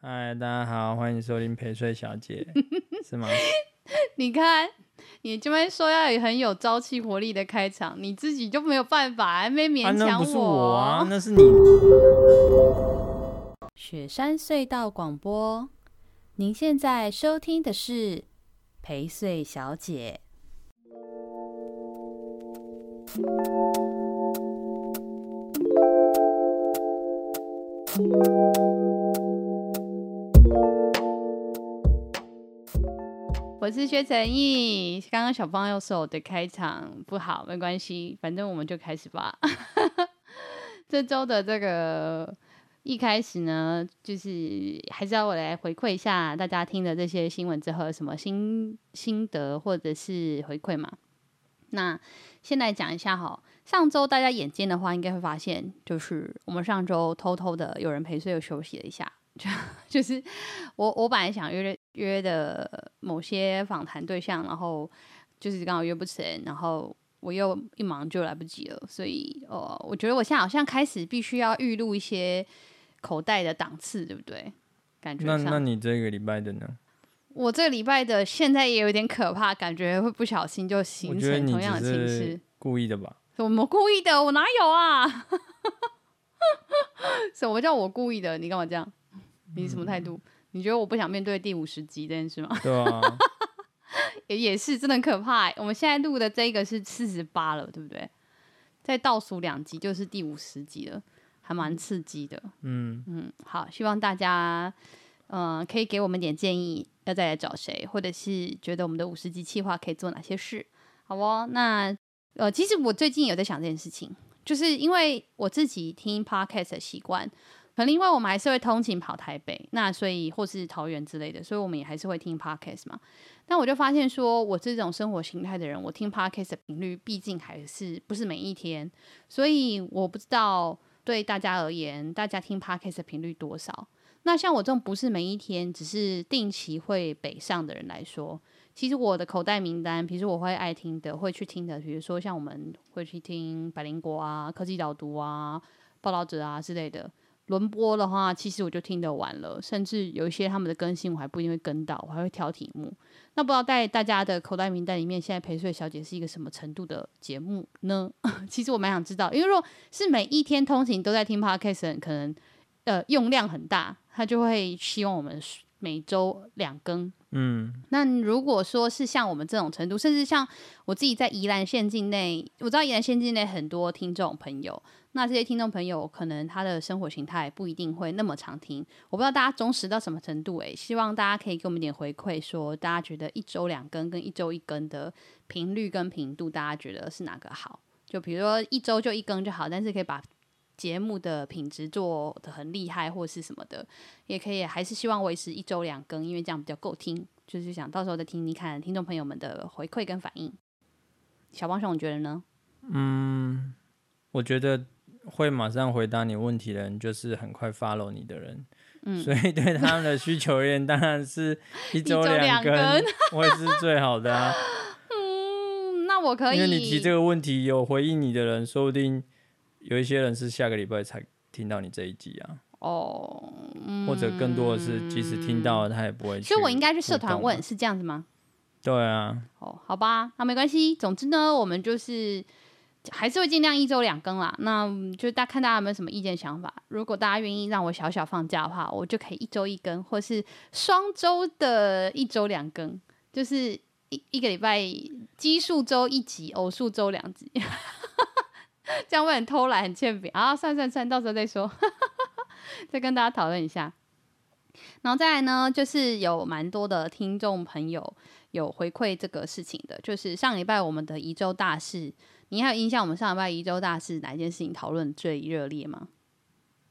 嗨，大家好，欢迎收听陪睡小姐，是吗？你看，你这边说要有很有朝气活力的开场，你自己就没有办法，还没勉强我。啊、那不是我啊，那是你。雪山隧道广播，您现在收听的是陪睡小姐。我是薛成义，刚刚小芳又说我的开场不好，没关系，反正我们就开始吧。这周的这个一开始呢，就是还是要我来回馈一下大家听的这些新闻之后什么心心得或者是回馈嘛。那先来讲一下哈，上周大家眼尖的话，应该会发现，就是我们上周偷偷的有人陪睡又休息了一下。就 就是我我本来想约约的某些访谈对象，然后就是刚好约不成，然后我又一忙就来不及了，所以呃，我觉得我现在好像开始必须要预录一些口袋的档次，对不对？感觉那那你这个礼拜的呢？我这个礼拜的现在也有点可怕，感觉会不小心就形成同样的情绪，故意的吧？什么故意的？我哪有啊？什么叫我故意的？你干嘛这样？你什么态度？你觉得我不想面对第五十集这件事吗？对啊，也也是真的很可怕。我们现在录的这个是四十八了，对不对？再倒数两集就是第五十集了，还蛮刺激的。嗯嗯，好，希望大家嗯、呃、可以给我们点建议，要再来找谁，或者是觉得我们的五十集计划可以做哪些事？好哦，那呃，其实我最近有在想这件事情，就是因为我自己听 podcast 的习惯。可能因为我们还是会通勤跑台北，那所以或是桃园之类的，所以我们也还是会听 podcast 嘛。但我就发现说，我这种生活形态的人，我听 podcast 的频率毕竟还是不是每一天，所以我不知道对大家而言，大家听 podcast 的频率多少。那像我这种不是每一天，只是定期会北上的人来说，其实我的口袋名单，比如我会爱听的，会去听的，比如说像我们会去听百灵果啊、科技导读啊、报道者啊之类的。轮播的话，其实我就听得完了，甚至有一些他们的更新，我还不一定会跟到，我还会挑题目。那不知道在大家的口袋名单里面，现在陪睡小姐是一个什么程度的节目呢？其实我蛮想知道，因为如果是每一天通勤都在听 Podcast，可能呃用量很大，他就会希望我们每周两更。嗯，那如果说是像我们这种程度，甚至像我自己在宜兰县境内，我知道宜兰县境内很多听众朋友。那这些听众朋友，可能他的生活形态不一定会那么常听，我不知道大家忠实到什么程度诶，希望大家可以给我们点回馈，说大家觉得一周两更跟一周一更的频率跟频度，大家觉得是哪个好？就比如说一周就一更就好，但是可以把节目的品质做的很厉害或是什么的，也可以还是希望维持一周两更，因为这样比较够听。就是想到时候再听听看听众朋友们的回馈跟反应。小帮手，你觉得呢？嗯，我觉得。会马上回答你问题的人，就是很快 follow 你的人，嗯，所以对他们的需求而言，当然是 一周两更我也 是最好的啊。嗯，那我可以，因为你提这个问题有回应你的人，说不定有一些人是下个礼拜才听到你这一集啊。哦，嗯，或者更多的是，即使听到了，他也不会。所以我应该去社团问，是这样子吗？对啊。哦，好吧，那没关系。总之呢，我们就是。还是会尽量一周两更啦，那就大看大家有没有什么意见想法。如果大家愿意让我小小放假的话，我就可以一周一更，或是双周的一周两更，就是一一个礼拜奇数周一集，偶数周两集，这样会很偷懒很欠扁啊！算算算，到时候再说，再跟大家讨论一下。然后再来呢，就是有蛮多的听众朋友有回馈这个事情的，就是上礼拜我们的宜州大事。你还有印象我们上礼拜宜州大事哪一件事情讨论最热烈吗？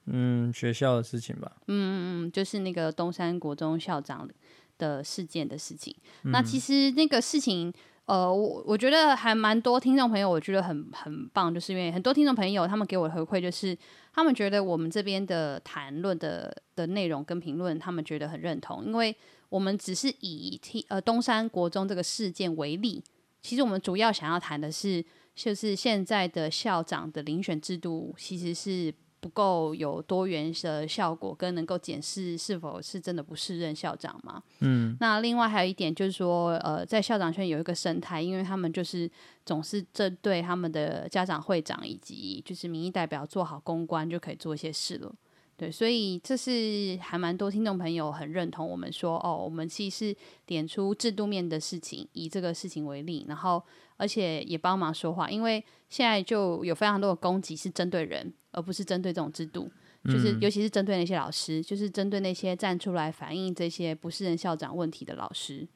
嗯，学校的事情吧。嗯嗯嗯，就是那个东山国中校长的事件的事情。嗯、那其实那个事情，呃，我我觉得还蛮多听众朋友，我觉得很很棒，就是因为很多听众朋友他们给我的回馈，就是他们觉得我们这边的谈论的的内容跟评论，他们觉得很认同，因为我们只是以听呃东山国中这个事件为例，其实我们主要想要谈的是。就是现在的校长的遴选制度其实是不够有多元的效果，跟能够检视是否是真的不适任校长嘛。嗯，那另外还有一点就是说，呃，在校长圈有一个生态，因为他们就是总是针对他们的家长会长以及就是民意代表做好公关，就可以做一些事了。对，所以这是还蛮多听众朋友很认同我们说，哦，我们其实是点出制度面的事情，以这个事情为例，然后而且也帮忙说话，因为现在就有非常多的攻击是针对人，而不是针对这种制度，就是尤其是针对那些老师，就是针对那些站出来反映这些不是人校长问题的老师。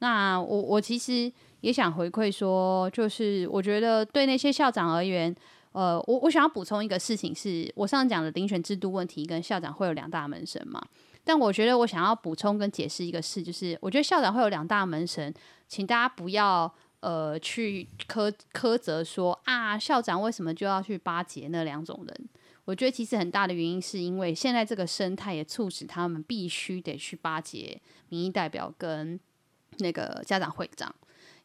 那我我其实也想回馈说，就是我觉得对那些校长而言。呃，我我想要补充一个事情是，我上次讲的遴选制度问题跟校长会有两大门神嘛。但我觉得我想要补充跟解释一个事，就是我觉得校长会有两大门神，请大家不要呃去苛苛责说啊，校长为什么就要去巴结那两种人？我觉得其实很大的原因是因为现在这个生态也促使他们必须得去巴结民意代表跟那个家长会长。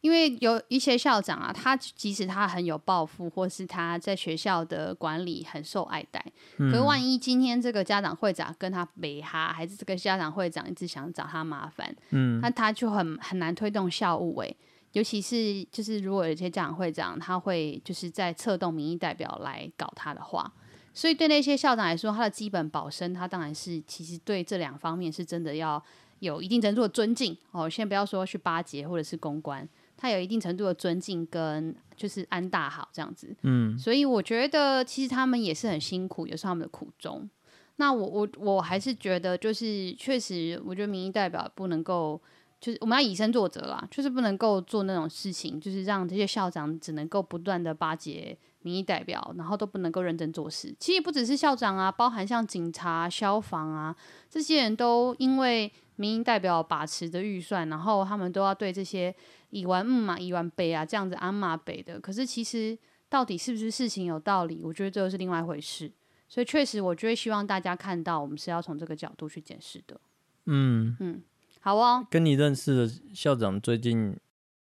因为有一些校长啊，他即使他很有抱负，或是他在学校的管理很受爱戴，嗯、可是万一今天这个家长会长跟他没哈，还是这个家长会长一直想找他麻烦，嗯，那他就很很难推动校务诶。尤其是就是如果有些家长会长他会就是在策动民意代表来搞他的话，所以对那些校长来说，他的基本保身，他当然是其实对这两方面是真的要有一定程度的尊敬哦。先不要说去巴结或者是公关。他有一定程度的尊敬跟就是安大好这样子，嗯，所以我觉得其实他们也是很辛苦，也是他们的苦衷。那我我我还是觉得就是确实，我觉得民意代表不能够就是我们要以身作则啦，就是不能够做那种事情，就是让这些校长只能够不断的巴结民意代表，然后都不能够认真做事。其实不只是校长啊，包含像警察、消防啊这些人都因为民营代表把持的预算，然后他们都要对这些。以完嗯嘛，以完北啊，这样子安马北的。可是其实到底是不是事情有道理？我觉得这是另外一回事。所以确实，我觉得希望大家看到，我们是要从这个角度去检视的。嗯嗯，好哦。跟你认识的校长最近，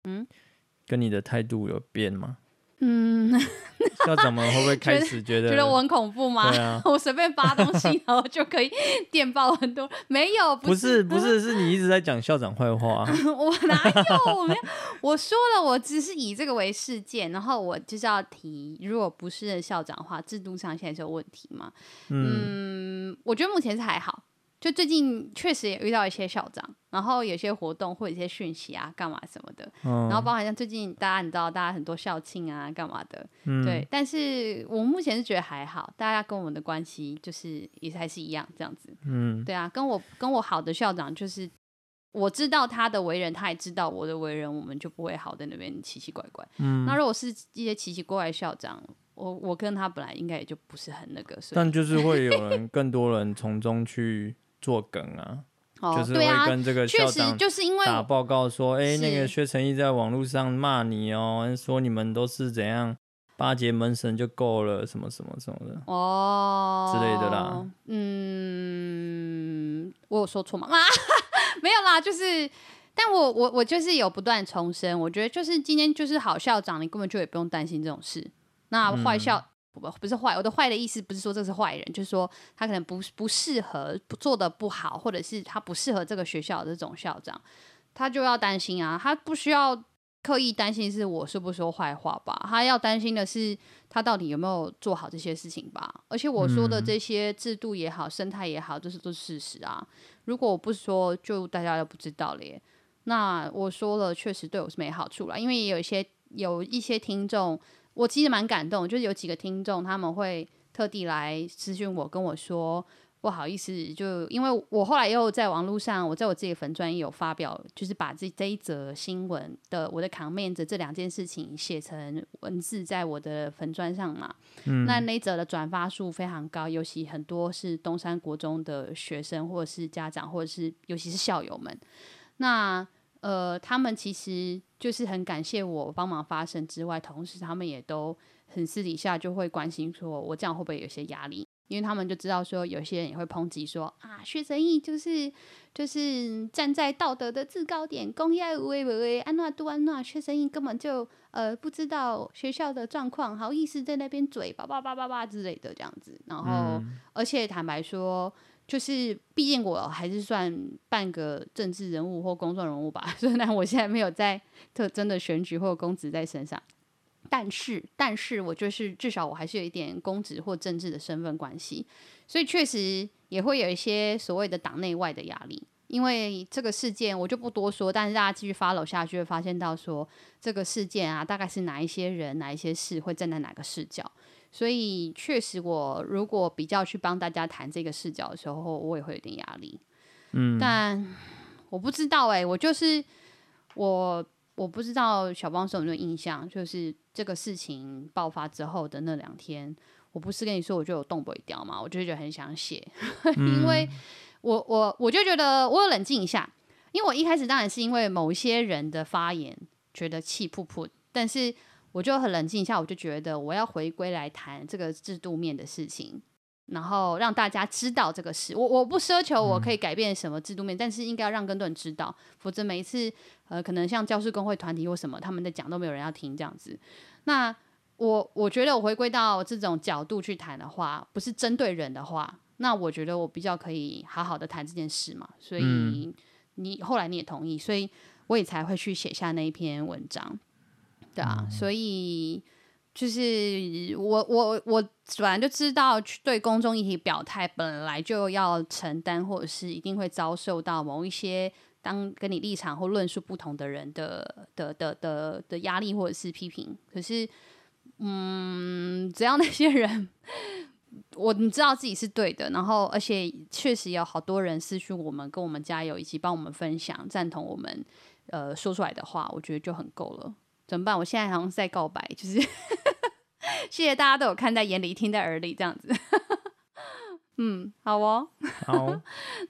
嗯，跟你的态度有变吗？嗯，校长们会不会开始 觉得觉得我很恐怖吗？啊、我随便发东西，然后就可以电报很多？没有，不是，不是，是，你一直在讲校长坏话。我哪有？我没有。我说了，我只是以这个为事件，然后我就是要提，如果不是校长的话，制度上现在是有问题吗？嗯，嗯，我觉得目前是还好。就最近确实也遇到一些校长，然后有些活动或者一些讯息啊，干嘛什么的，嗯、然后包含像最近大家你知道，大家很多校庆啊，干嘛的，嗯、对。但是我目前是觉得还好，大家跟我们的关系就是也还是一样这样子，嗯，对啊，跟我跟我好的校长就是我知道他的为人，他也知道我的为人，我们就不会好在那边奇奇怪怪。嗯，那如果是一些奇奇怪怪的校长，我我跟他本来应该也就不是很那个，所以但就是会有人更多人从中去。做梗啊，哦、就是会跟这个校长就是因为打报告说，哎、欸，那个薛成义在网络上骂你哦，说你们都是怎样巴结门神就够了，什么什么什么的哦之类的啦。嗯，我有说错吗？没有啦，就是，但我我我就是有不断重申，我觉得就是今天就是好校长，你根本就也不用担心这种事。那坏校。嗯不不是坏，我的坏的意思不是说这是坏人，就是说他可能不不适合，做的不好，或者是他不适合这个学校的这种校长，他就要担心啊，他不需要刻意担心是我说不说坏话吧，他要担心的是他到底有没有做好这些事情吧。而且我说的这些制度也好，生态也好，这是都是事实啊。如果我不说，就大家都不知道了耶。那我说了，确实对我是没好处了，因为也有一些有一些听众。我其实蛮感动，就是有几个听众他们会特地来咨询我，跟我说不好意思，就因为我后来又在网络上，我在我自己的粉专也有发表，就是把这这一则新闻的我的 comment 这两件事情写成文字在我的粉专上嘛。嗯。那那一则的转发数非常高，尤其很多是东山国中的学生，或者是家长，或者是尤其是校友们。那呃，他们其实就是很感谢我帮忙发声之外，同时他们也都很私底下就会关心说，我这样会不会有些压力？因为他们就知道说，有些人也会抨击说啊，薛神义就是就是站在道德的制高点，公业无为不为，安娜杜安娜，薛神义根本就呃不知道学校的状况，好意思在那边嘴叭叭叭叭叭之类的这样子。然后，嗯、而且坦白说，就是毕竟我还是算半个政治人物或公众人物吧，虽然我现在没有在特真的选举或公职在身上。但是，但是我就是至少我还是有一点公职或政治的身份关系，所以确实也会有一些所谓的党内外的压力。因为这个事件我就不多说，但是大家继续 follow 下去，会发现到说这个事件啊，大概是哪一些人、哪一些事会站在哪个视角。所以确实，我如果比较去帮大家谈这个视角的时候，我也会有点压力。嗯，但我不知道哎、欸，我就是我。我不知道小帮手有没有印象，就是这个事情爆发之后的那两天，我不是跟你说我就有动不掉嘛，我就觉得很想写，因为我我我就觉得我有冷静一下，因为我一开始当然是因为某一些人的发言觉得气噗噗，但是我就很冷静一下，我就觉得我要回归来谈这个制度面的事情。然后让大家知道这个事，我我不奢求我可以改变什么制度面，嗯、但是应该要让更多人知道，否则每一次呃，可能像教师工会团体或什么，他们在讲都没有人要听这样子。那我我觉得我回归到这种角度去谈的话，不是针对人的话，那我觉得我比较可以好好的谈这件事嘛。所以你、嗯、后来你也同意，所以我也才会去写下那一篇文章，对啊，嗯、所以。就是我我我本来就知道，对公众议题表态本来就要承担，或者是一定会遭受到某一些当跟你立场或论述不同的人的的的的的压力或者是批评。可是，嗯，只要那些人我你知道自己是对的，然后而且确实有好多人私讯我们，跟我们加油，以及帮我们分享，赞同我们呃说出来的话，我觉得就很够了。怎么办？我现在好像是在告白，就是 谢谢大家都有看在眼里，听在耳里，这样子。嗯，好哦。好，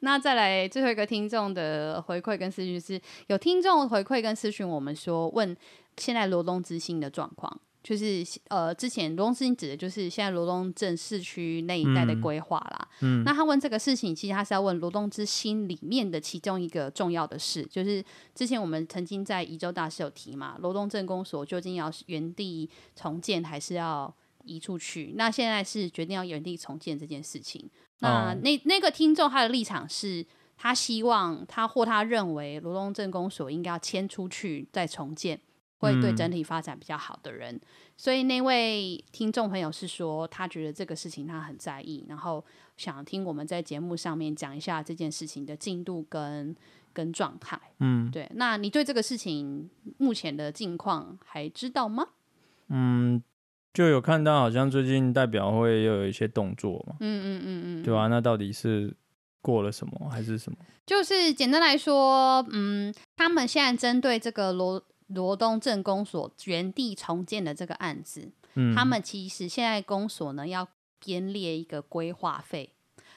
那再来最后一个听众的回馈跟私讯是，有听众回馈跟私讯我们说，问现在罗东之星的状况。就是呃，之前罗东之星指的就是现在罗东镇市区那一带的规划啦。嗯，那他问这个事情，其实他是要问罗东之星里面的其中一个重要的事，就是之前我们曾经在宜州大师有提嘛，罗东镇公所究竟要原地重建还是要移出去？那现在是决定要原地重建这件事情。那那那个听众他的立场是，他希望他或他认为罗东镇公所应该要迁出去再重建。会对整体发展比较好的人，嗯、所以那位听众朋友是说，他觉得这个事情他很在意，然后想听我们在节目上面讲一下这件事情的进度跟跟状态。嗯，对。那你对这个事情目前的近况还知道吗？嗯，就有看到好像最近代表会又有一些动作嘛。嗯嗯嗯嗯，对吧、啊？那到底是过了什么还是什么？就是简单来说，嗯，他们现在针对这个罗。罗东镇公所原地重建的这个案子，嗯，他们其实现在公所呢要编列一个规划费，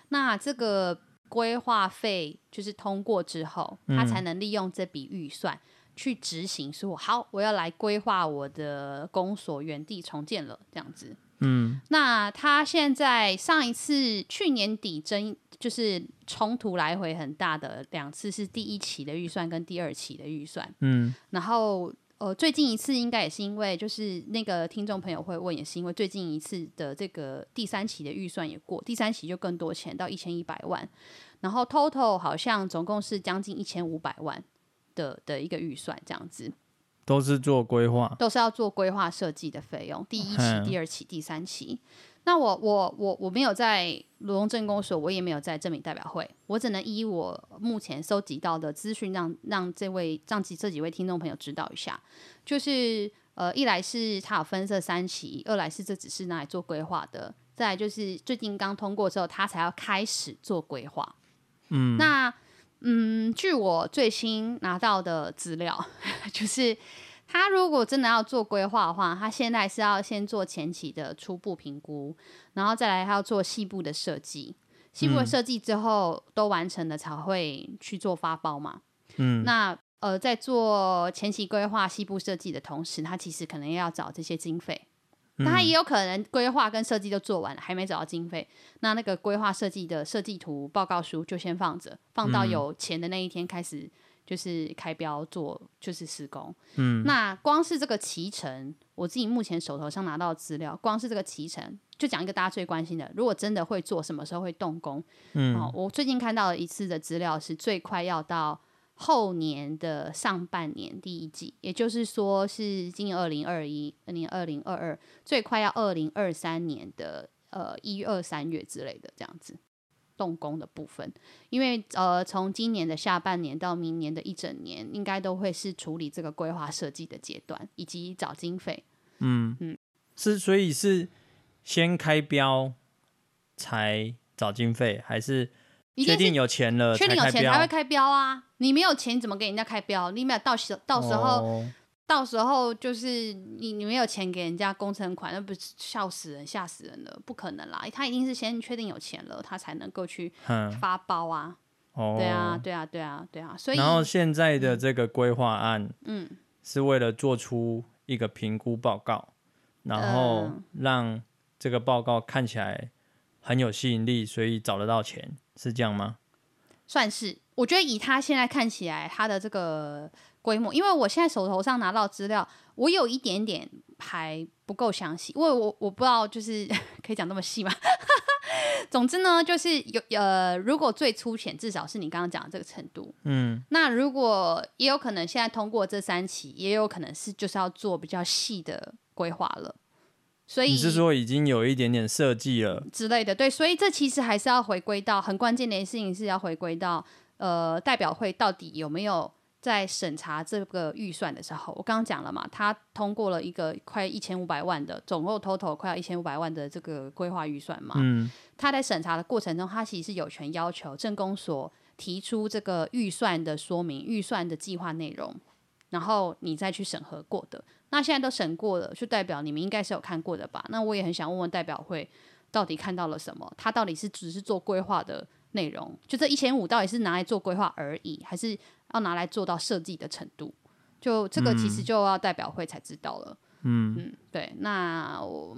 那这个规划费就是通过之后，他才能利用这笔预算去执行说，说好，我要来规划我的公所原地重建了，这样子。嗯，那他现在上一次去年底争就是冲突来回很大的两次是第一期的预算跟第二期的预算，嗯，然后呃最近一次应该也是因为就是那个听众朋友会问，也是因为最近一次的这个第三期的预算也过，第三期就更多钱到一千一百万，然后 total 好像总共是将近一千五百万的的一个预算这样子。都是做规划，都是要做规划设计的费用。第一期、第二期、第三期。那我我我我没有在罗东镇公所，我也没有在证明代表会，我只能依我目前收集到的资讯，让让这位让几这几位听众朋友知道一下。就是呃，一来是他有分这三期，二来是这只是拿来做规划的，再来就是最近刚通过之后，他才要开始做规划。嗯，那。嗯，据我最新拿到的资料，就是他如果真的要做规划的话，他现在是要先做前期的初步评估，然后再来他要做细部的设计，细部的设计之后都完成了才会去做发包嘛。嗯，那呃，在做前期规划、细部设计的同时，他其实可能要找这些经费，那他也有可能规划跟设计都做完了，还没找到经费，那那个规划设计的设计图报告书就先放着，放到有钱的那一天开始就是开标做就是施工。嗯，那光是这个骑程，我自己目前手头上拿到资料，光是这个骑程，就讲一个大家最关心的，如果真的会做，什么时候会动工？嗯，哦，我最近看到的一次的资料是最快要到。后年的上半年第一季，也就是说是今年二零二一、年二零二二，最快要二零二三年的呃一二三月之类的这样子动工的部分，因为呃从今年的下半年到明年的一整年，应该都会是处理这个规划设计的阶段以及找经费。嗯嗯，是所以是先开标才找经费，还是？确定有钱了，确定有钱才会开标啊！你没有钱，你怎么给人家开标？你没有到时到时候，哦、到时候就是你你没有钱给人家工程款，那不是笑死人、吓死人了？不可能啦！他一定是先确定有钱了，他才能够去发包啊！哦，对啊，对啊，对啊，对啊！所以，然后现在的这个规划案，嗯，是为了做出一个评估报告，嗯、然后让这个报告看起来很有吸引力，所以找得到钱。是这样吗？算是，我觉得以他现在看起来，他的这个规模，因为我现在手头上拿到资料，我有一点点还不够详细，因为我我不知道，就是 可以讲那么细吗？总之呢，就是有呃，如果最粗浅，至少是你刚刚讲的这个程度，嗯，那如果也有可能现在通过这三期，也有可能是就是要做比较细的规划了。所以你是说已经有一点点设计了？之类的，对，所以这其实还是要回归到很关键的事情，是要回归到呃代表会到底有没有在审查这个预算的时候，我刚刚讲了嘛，他通过了一个快一千五百万的总共 total 快要一千五百万的这个规划预算嘛，嗯，他在审查的过程中，他其实是有权要求政工所提出这个预算的说明、预算的计划内容，然后你再去审核过的。那现在都审过了，就代表你们应该是有看过的吧？那我也很想问问代表会，到底看到了什么？他到底是只是做规划的内容，就这一千五到底是拿来做规划而已，还是要拿来做到设计的程度？就这个其实就要代表会才知道了。嗯嗯，对。那我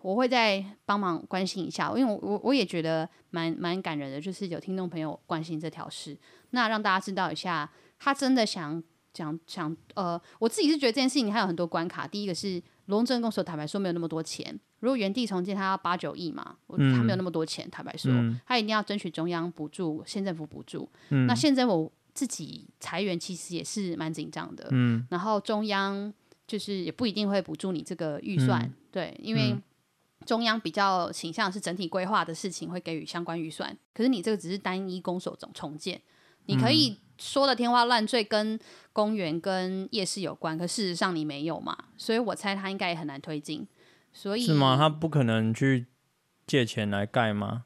我会再帮忙关心一下，因为我我我也觉得蛮蛮感人的，就是有听众朋友关心这条事，那让大家知道一下，他真的想。想想呃，我自己是觉得这件事情还有很多关卡。第一个是罗东镇公所坦白说没有那么多钱，如果原地重建，他要八九亿嘛，嗯、他没有那么多钱。坦白说，嗯、他一定要争取中央补助、县政府补助。嗯、那县政府自己裁员其实也是蛮紧张的。嗯、然后中央就是也不一定会补助你这个预算，嗯、对，因为中央比较倾向是整体规划的事情会给予相关预算，可是你这个只是单一攻守总重建，你可以。说的天花乱坠，跟公园跟夜市有关，可事实上你没有嘛，所以我猜他应该也很难推进。所以是吗？他不可能去借钱来盖吗？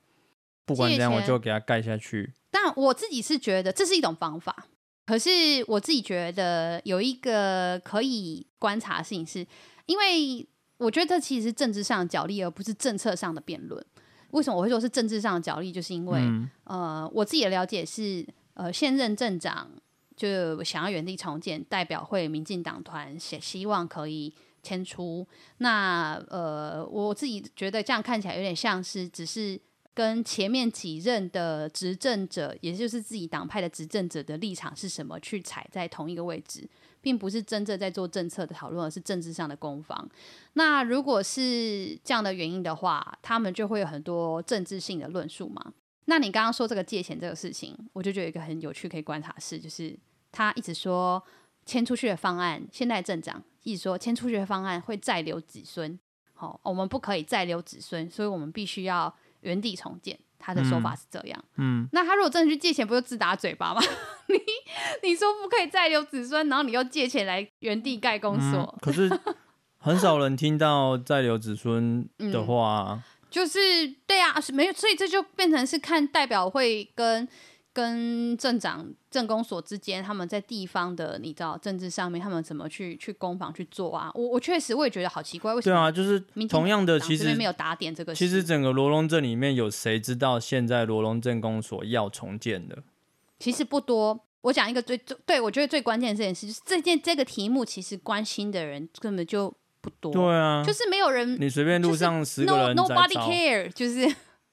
不管怎样，我就给他盖下去。但我自己是觉得这是一种方法，可是我自己觉得有一个可以观察的事情是，因为我觉得这其实是政治上的角力，而不是政策上的辩论。为什么我会说是政治上的角力？就是因为，嗯、呃，我自己的了解是。呃，现任镇长就想要原地重建，代表会民进党团希希望可以迁出。那呃，我自己觉得这样看起来有点像是只是跟前面几任的执政者，也就是自己党派的执政者的立场是什么去踩在同一个位置，并不是真正在做政策的讨论，而是政治上的攻防。那如果是这样的原因的话，他们就会有很多政治性的论述嘛。那你刚刚说这个借钱这个事情，我就觉得有一个很有趣可以观察是，就是他一直说迁出去的方案，现在镇长一直说迁出去的方案会再留子孙，好，我们不可以再留子孙，所以我们必须要原地重建。他的说法是这样，嗯，嗯，那他如果真的去借钱，不就自打嘴巴吗？你你说不可以再留子孙，然后你又借钱来原地盖公所，嗯，可是很少人听到再留子孙的 话。嗯就是对啊，是没有，所以这就变成是看代表会跟跟镇长、镇公所之间，他们在地方的你知道政治上面，他们怎么去去攻防去做啊？我我确实我也觉得好奇怪，为什么？对啊，就是同样的，其实没有打点这个。其实整个罗龙镇里面有谁知道现在罗龙镇公所要重建的？其实不多。我讲一个最最对我觉得最关键的这件事，就是这件这个题目，其实关心的人根本就不多。对啊，就是没有人，你随便路上十个人 no, nobody care，就是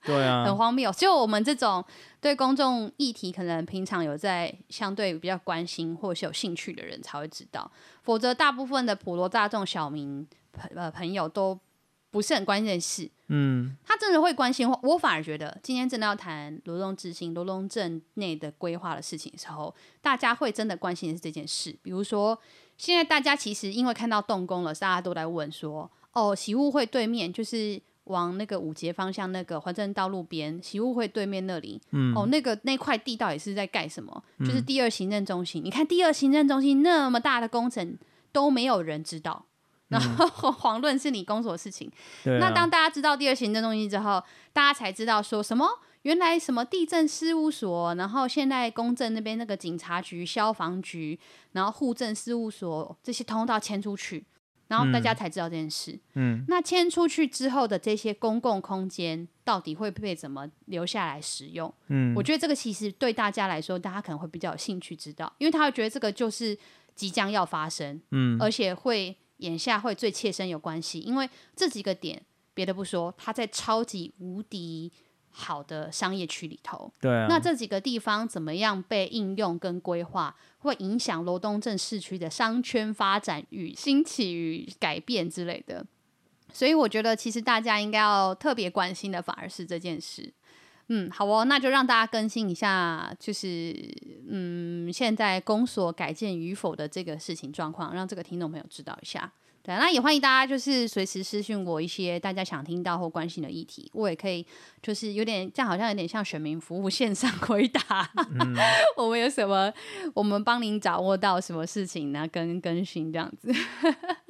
对啊，很荒谬。就我们这种对公众议题可能平常有在相对比较关心或是有兴趣的人才会知道，否则大部分的普罗大众小民朋呃朋友都不是很关心的事。嗯，他真的会关心，我反而觉得今天真的要谈罗东之星、罗东镇内的规划的事情的时候，大家会真的关心的是这件事。比如说，现在大家其实因为看到动工了，大家都在问说：“哦，喜雾会对面就是往那个五节方向那个环镇道路边，喜雾会对面那里，嗯，哦，那个那块地到底是在盖什么？就是第二行政中心。嗯，你看第二行政中心那么大的工程都没有人知道。”然后 遑论是你工作的事情，嗯、那当大家知道第二行政中心之后，大家才知道说什么原来什么地震事务所，然后现在公证那边那个警察局、消防局，然后户政事务所这些通道迁出去，然后大家才知道这件事。嗯，那迁出去之后的这些公共空间到底会被怎么留下来使用？嗯，我觉得这个其实对大家来说，大家可能会比较有兴趣知道，因为他会觉得这个就是即将要发生，嗯，而且会。眼下会最切身有关系，因为这几个点，别的不说，它在超级无敌好的商业区里头。对啊。那这几个地方怎么样被应用跟规划，会影响罗东镇市区的商圈发展与兴起与改变之类的。所以我觉得，其实大家应该要特别关心的，反而是这件事。嗯，好哦，那就让大家更新一下，就是嗯，现在公所改建与否的这个事情状况，让这个听众朋友知道一下。对，那也欢迎大家就是随时私讯我一些大家想听到或关心的议题，我也可以就是有点这样，好像有点像选民服务线上回答。嗯、我们有什么，我们帮您掌握到什么事情呢？跟更新这样子。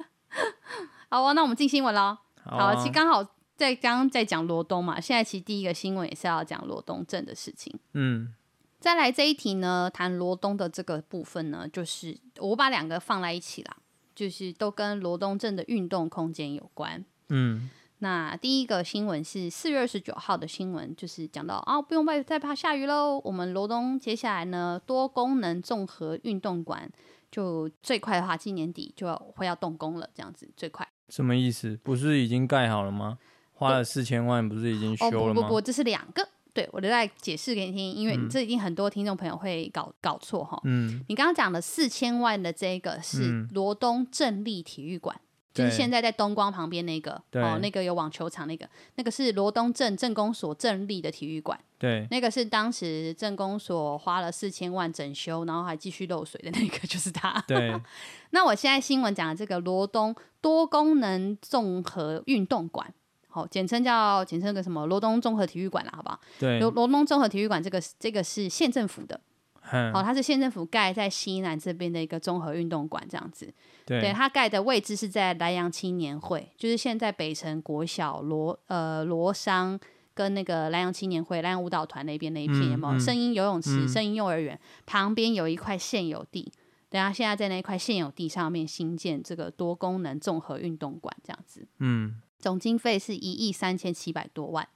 好哦，那我们进新闻喽。好，啊、好，其实刚好。在刚刚在讲罗东嘛，现在其实第一个新闻也是要讲罗东镇的事情。嗯，再来这一题呢，谈罗东的这个部分呢，就是我把两个放在一起啦，就是都跟罗东镇的运动空间有关。嗯，那第一个新闻是四月二十九号的新闻，就是讲到啊，不用再再怕下雨喽，我们罗东接下来呢，多功能综合运动馆就最快的话，今年底就要会要动工了，这样子最快。什么意思？不是已经盖好了吗？花了四千万，不是已经修了吗？哦，不不不，这是两个。对，我就再解释给你听，因为这一定很多听众朋友会搞搞错哈。嗯，你刚刚讲的四千万的这个是罗东正立体育馆，嗯、就是现在在东光旁边那个哦，那个有网球场那个，那个是罗东镇镇公所镇立的体育馆。对，那个是当时镇公所花了四千万整修，然后还继续漏水的那个，就是它。对。那我现在新闻讲的这个罗东多功能综合运动馆。好，简称叫简称个什么罗东综合体育馆啦，好不好？对，罗罗东综合体育馆这个这个是县政府的，好、哦，它是县政府盖在西南这边的一个综合运动馆这样子。对，对，它盖的位置是在莱阳青年会，就是现在北城国小罗呃罗商跟那个莱阳青年会莱阳舞蹈团那边那一片，有没有？声音游泳池、声音、嗯、幼儿园旁边有一块现有地，等下现在在那一块现有地上面新建这个多功能综合运动馆这样子。嗯。总经费是一亿三千七百多万，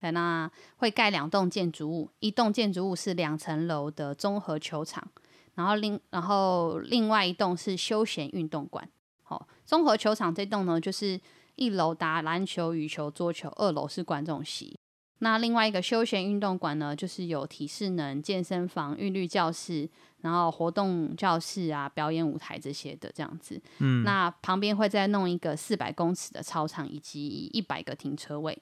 那会盖两栋建筑物，一栋建筑物是两层楼的综合球场，然后另然后另外一栋是休闲运动馆。好，综合球场这栋呢，就是一楼打篮球、羽球、桌球，二楼是观众席。那另外一个休闲运动馆呢，就是有体适能、健身房、韵律教室。然后活动教室啊，表演舞台这些的这样子，嗯，那旁边会再弄一个四百公尺的操场以及一百个停车位。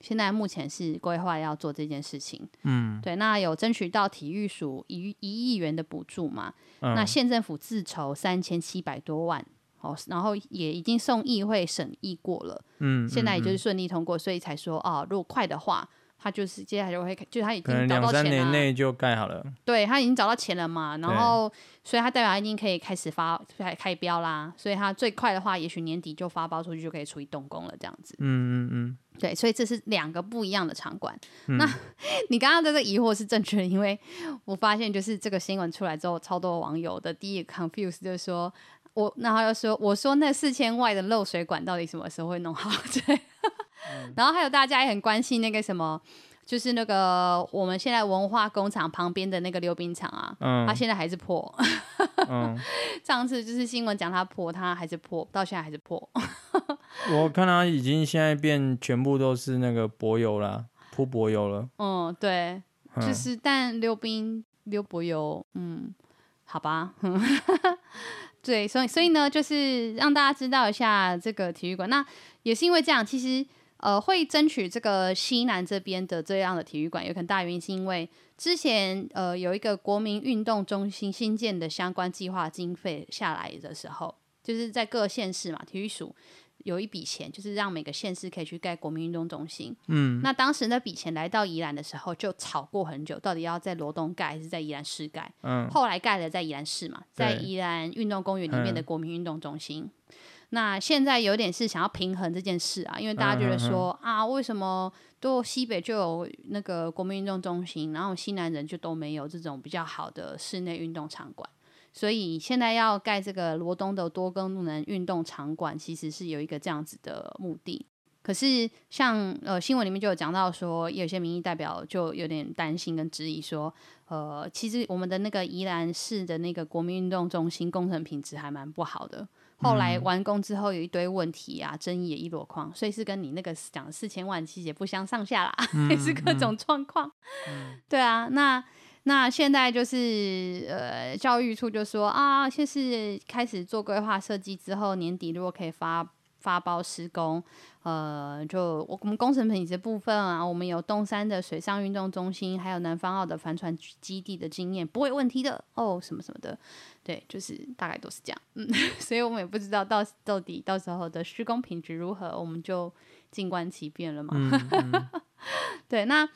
现在目前是规划要做这件事情，嗯，对。那有争取到体育署一一亿元的补助嘛？嗯，那县政府自筹三千七百多万，哦，然后也已经送议会审议过了，嗯，现在也就是顺利通过，所以才说哦，如果快的话。他就是接下来就会，就他已经找到钱了，两三年内就盖好了。对，他已经找到钱了嘛，然后所以他代表他已经可以开始发开开标啦，所以他最快的话，也许年底就发包出去就可以处理动工了，这样子。嗯嗯嗯。对，所以这是两个不一样的场馆。嗯、那 你刚刚这个疑惑是正确的，因为我发现就是这个新闻出来之后，超多网友的第一个 confuse 就是说我，然后又说我说那四千万的漏水管到底什么时候会弄好？对。嗯、然后还有大家也很关心那个什么，就是那个我们现在文化工厂旁边的那个溜冰场啊，嗯，它现在还是破。嗯，上次就是新闻讲它破，它还是破，到现在还是破。我看它已经现在变全部都是那个柏油啦，铺柏油了。嗯，对，嗯、就是但溜冰溜柏油，嗯，好吧。对，所以所以呢，就是让大家知道一下这个体育馆。那也是因为这样，其实呃会争取这个西南这边的这样的体育馆，有很大原因是因为之前呃有一个国民运动中心新建的相关计划经费下来的时候，就是在各县市嘛，体育署。有一笔钱，就是让每个县市可以去盖国民运动中心。嗯，那当时那笔钱来到宜兰的时候，就吵过很久，到底要在罗东盖还是在宜兰市盖？嗯，后来盖了在宜兰市嘛，在宜兰运动公园里面的国民运动中心。嗯、那现在有点是想要平衡这件事啊，因为大家觉得说、嗯、啊，为什么都西北就有那个国民运动中心，然后西南人就都没有这种比较好的室内运动场馆？所以现在要盖这个罗东的多功能运动场馆，其实是有一个这样子的目的。可是像呃新闻里面就有讲到说，有些民意代表就有点担心跟质疑说，呃，其实我们的那个宜兰市的那个国民运动中心工程品质还蛮不好的。后来完工之后有一堆问题啊，争议也一箩筐，所以是跟你那个讲的四千万其实也不相上下啦，也是各种状况。对啊，那。那现在就是呃，教育处就说啊，先是开始做规划设计之后，年底如果可以发发包施工，呃，就我们工程品质部分啊，我们有东山的水上运动中心，还有南方澳的帆船基地的经验，不会问题的哦，什么什么的，对，就是大概都是这样，嗯，所以我们也不知道到到底到时候的施工品质如何，我们就静观其变了嘛，嗯嗯 对，那。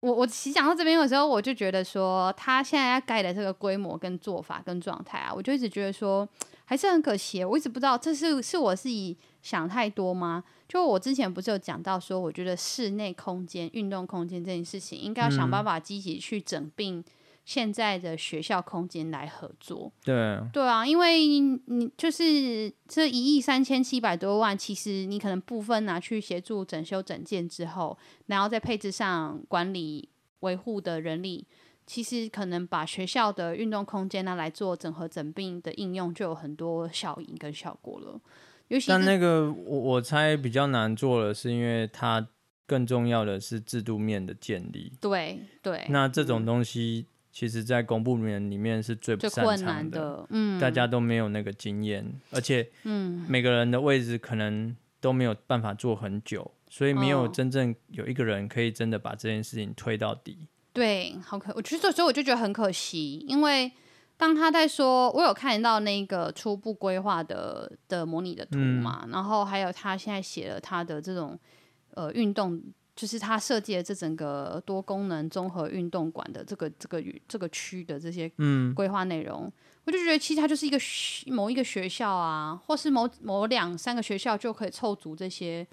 我我其实讲到这边的时候，我就觉得说，他现在要盖的这个规模跟做法跟状态啊，我就一直觉得说，还是很可惜。我一直不知道这是是我自己想太多吗？就我之前不是有讲到说，我觉得室内空间、运动空间这件事情，应该要想办法积极去整并。现在的学校空间来合作，对对啊，因为你就是这一亿三千七百多万，其实你可能部分拿去协助整修整建之后，然后再配置上管理维护的人力，其实可能把学校的运动空间呢来做整合整并的应用，就有很多效应跟效果了。尤其但那个我我猜比较难做的是因为它更重要的是制度面的建立。对对，那这种东西。嗯其实，在公部门里面是最不擅长的，最困难的，嗯，大家都没有那个经验，而且，嗯，每个人的位置可能都没有办法做很久，所以没有真正有一个人可以真的把这件事情推到底。对，好可，我其实所以我就觉得很可惜，因为当他在说，我有看到那个初步规划的的模拟的图嘛，嗯，然后还有他现在写了他的这种呃运动。就是他设计的这整个多功能综合运动馆的这个这个这个区的这些规划内容，嗯，我就觉得其实它就是一个某一个学校啊，或是某某两三个学校就可以凑足这些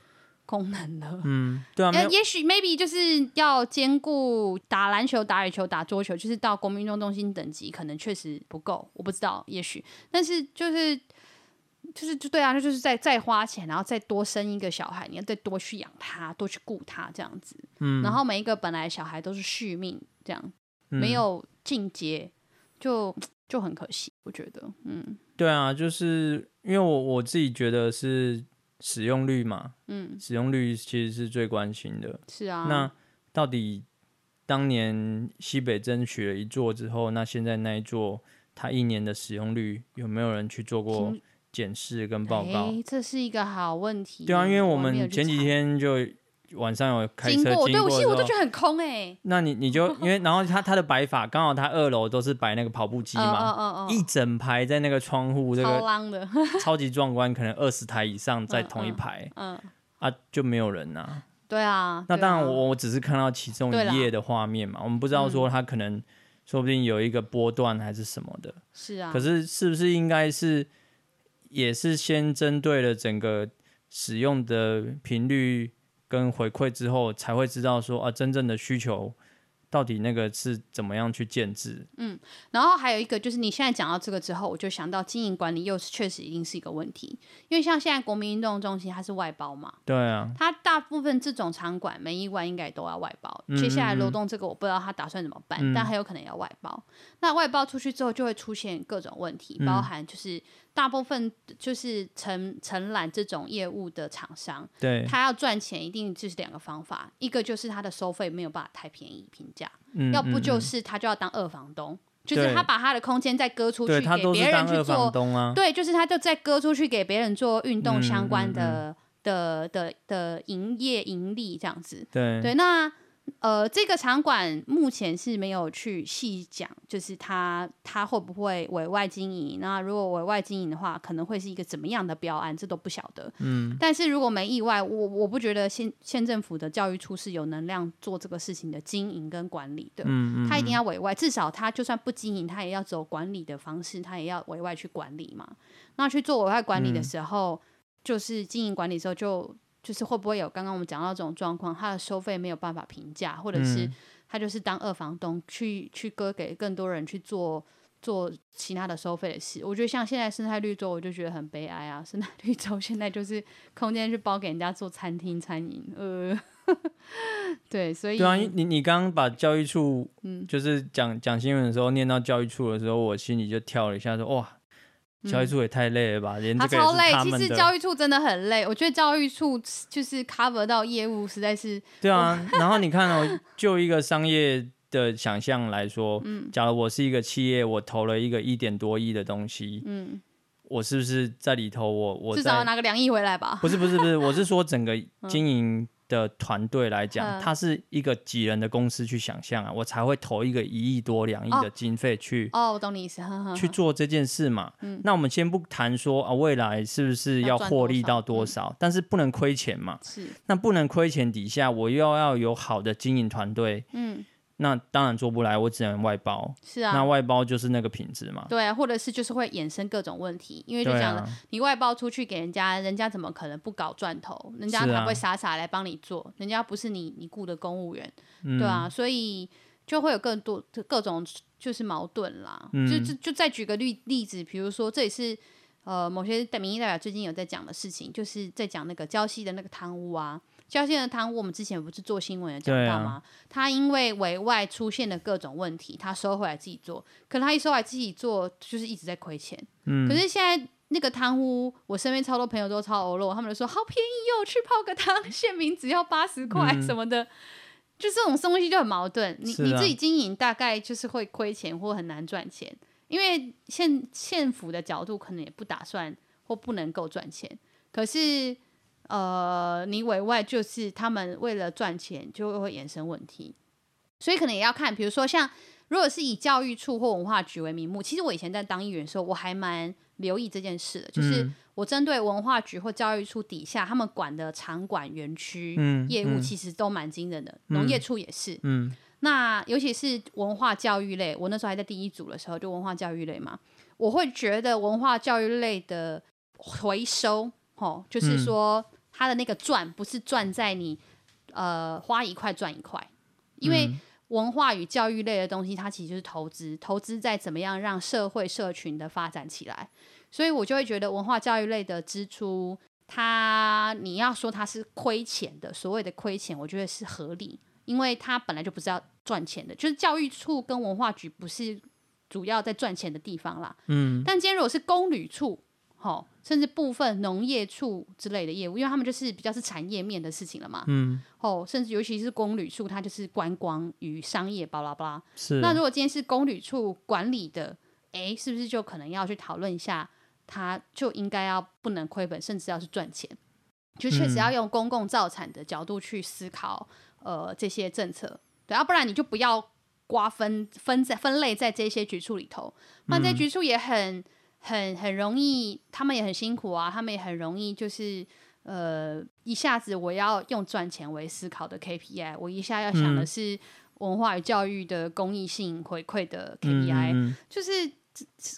功能了。嗯，对啊，也许 maybe 就是要兼顾打篮球、打羽球、打桌球，就是到国民运动中心等级，可能确实不够，我不知道，也许，但是就是。就是就对啊，那就是再再花钱，然后再多生一个小孩，你要再多去养他，多去顾他这样子。嗯，然后每一个本来小孩都是续命，这样、嗯、没有进阶，就就很可惜，我觉得。嗯，对啊，就是因为我我自己觉得是使用率嘛，嗯，使用率其实是最关心的。是啊，那到底当年西北争取了一座之后，那现在那一座，它一年的使用率有没有人去做过？检视跟报告，欸，这是一个好问题。对啊，因为我们前几天就晚上有开车经过，对，我其实我都觉得很空哎，欸。那你你就 因为然后他他的摆法刚好，他二楼都是摆那个跑步机嘛，一整排在那个窗户，这个超 超级壮观，可能二十台以上在同一排，嗯，啊就没有人呐，啊。对啊，那当然我我只是看到其中一页的画面嘛，我们不知道说他可能说不定有一个波段还是什么的，是啊。可是是不是应该是？也是先针对了整个使用的频率跟回馈之后，才会知道说啊，真正的需求到底那个是怎么样去建制？嗯，然后还有一个就是你现在讲到这个之后，我就想到经营管理又是确实一定是一个问题，因为像现在国民运动中心它是外包嘛，对啊，它大部分这种场馆没意外应该都要外包。嗯嗯嗯，接下来楼栋这个我不知道他打算怎么办，嗯、但很有可能要外包。那外包出去之后就会出现各种问题，包含就是。大部分就是承承揽这种业务的厂商，对，他要赚钱，一定就是两个方法，一个就是他的收费没有办法太便宜平价，嗯，要不就是他就要当二房东，嗯，就是他把他的空间再割出去给别人去做，啊，对，就是他就再割出去给别人做运动相关的，嗯嗯。嗯，的的的营业盈利这样子，对。对，那。呃，这个场馆目前是没有去细讲，就是它它会不会委外经营？那如果委外经营的话，可能会是一个怎么样的标案？这都不晓得。嗯，但是如果没意外，我我不觉得县县政府的教育处是有能量做这个事情的经营跟管理的。嗯嗯，他一定要委外，至少他就算不经营，他也要走管理的方式，他也要委外去管理嘛。那去做委外管理的时候，嗯、就是经营管理的时候就。就是会不会有刚刚我们讲到这种状况，他的收费没有办法评价，或者是他就是当二房东去去割给更多人去做做其他的收费的事。我觉得像现在生态绿洲，我就觉得很悲哀啊！生态绿洲现在就是空间去包给人家做餐厅餐饮，呃，对，所以对啊，你你刚刚把教育处，嗯，就是讲讲新闻的时候念到教育处的时候，我心里就跳了一下说，说哇。教育处也太累了吧，连他。他超累，其实教育处真的很累。我觉得教育处就是 cover 到业务，实在是。对啊，然后你看哦，就一个商业的想象来说，嗯，假如我是一个企业，我投了一个一点多亿的东西，嗯，我是不是在里头我，我我至少要拿个两亿回来吧？不是不是不是，我是说整个 经营。嗯的团队来讲，它是一个几人的公司去想象啊，我才会投一个一亿多两亿的经费去哦，我懂你意思，呵呵去做这件事嘛。嗯，那我们先不谈说啊，未来是不是要获利到多少，嗯，但是不能亏钱嘛。是，那不能亏钱底下，我又要有好的经营团队。嗯。那当然做不来，我只能外包。是啊，那外包就是那个品质嘛。对啊，或者是就是会衍生各种问题，因为就讲了，啊、你外包出去给人家，人家怎么可能不搞赚头？人家才会傻傻来帮你做，啊、人家不是你你雇的公务员，嗯、对啊，所以就会有更多各种就是矛盾啦。嗯、就就就再举个例例子，比如说这也是呃某些民意代表最近有在讲的事情，就是在讲那个礁溪的那个贪污啊。交现的贪污，我们之前不是做新闻有讲到吗？啊、他因为委外出现的各种问题，他收回来自己做，可能他一收回来自己做，就是一直在亏钱。嗯、可是现在那个贪污，我身边超多朋友都超欧露，他们就说好便宜哟，去泡个汤，县民只要八十块什么的，嗯、就这种东西就很矛盾。你、啊、你自己经营大概就是会亏钱或很难赚钱，因为县县府的角度可能也不打算或不能够赚钱，可是。呃，你委外就是他们为了赚钱，就会衍生问题，所以可能也要看，比如说像如果是以教育处或文化局为名目，其实我以前在当议员的时候，我还蛮留意这件事的，就是我针对文化局或教育处底下他们管的场馆园区业务，其实都蛮惊人的，农业处也是，嗯，那尤其是文化教育类，我那时候还在第一组的时候，就文化教育类嘛，我会觉得文化教育类的回收，吼，就是说。它的那个赚不是赚在你，呃，花一块赚一块，因为文化与教育类的东西，它其实就是投资，投资在怎么样让社会社群的发展起来，所以我就会觉得文化教育类的支出，它你要说它是亏钱的，所谓的亏钱，我觉得是合理，因为它本来就不是要赚钱的，就是教育处跟文化局不是主要在赚钱的地方啦，嗯，但今天如果是公旅处。好，甚至部分农业处之类的业务，因为他们就是比较是产业面的事情了嘛。嗯。哦，甚至尤其是公旅处，它就是观光与商业，巴拉巴拉。是。那如果今天是公旅处管理的，哎，是不是就可能要去讨论一下，它就应该要不能亏本，甚至要是赚钱，就确实要用公共造产的角度去思考，呃，这些政策。对，要不然你就不要瓜分分在分类在这些局处里头，那这些局处也很。很很容易，他们也很辛苦啊，他们也很容易，就是呃，一下子我要用赚钱为思考的 KPI，我一下要想的是文化与教育的公益性回馈的 KPI，就是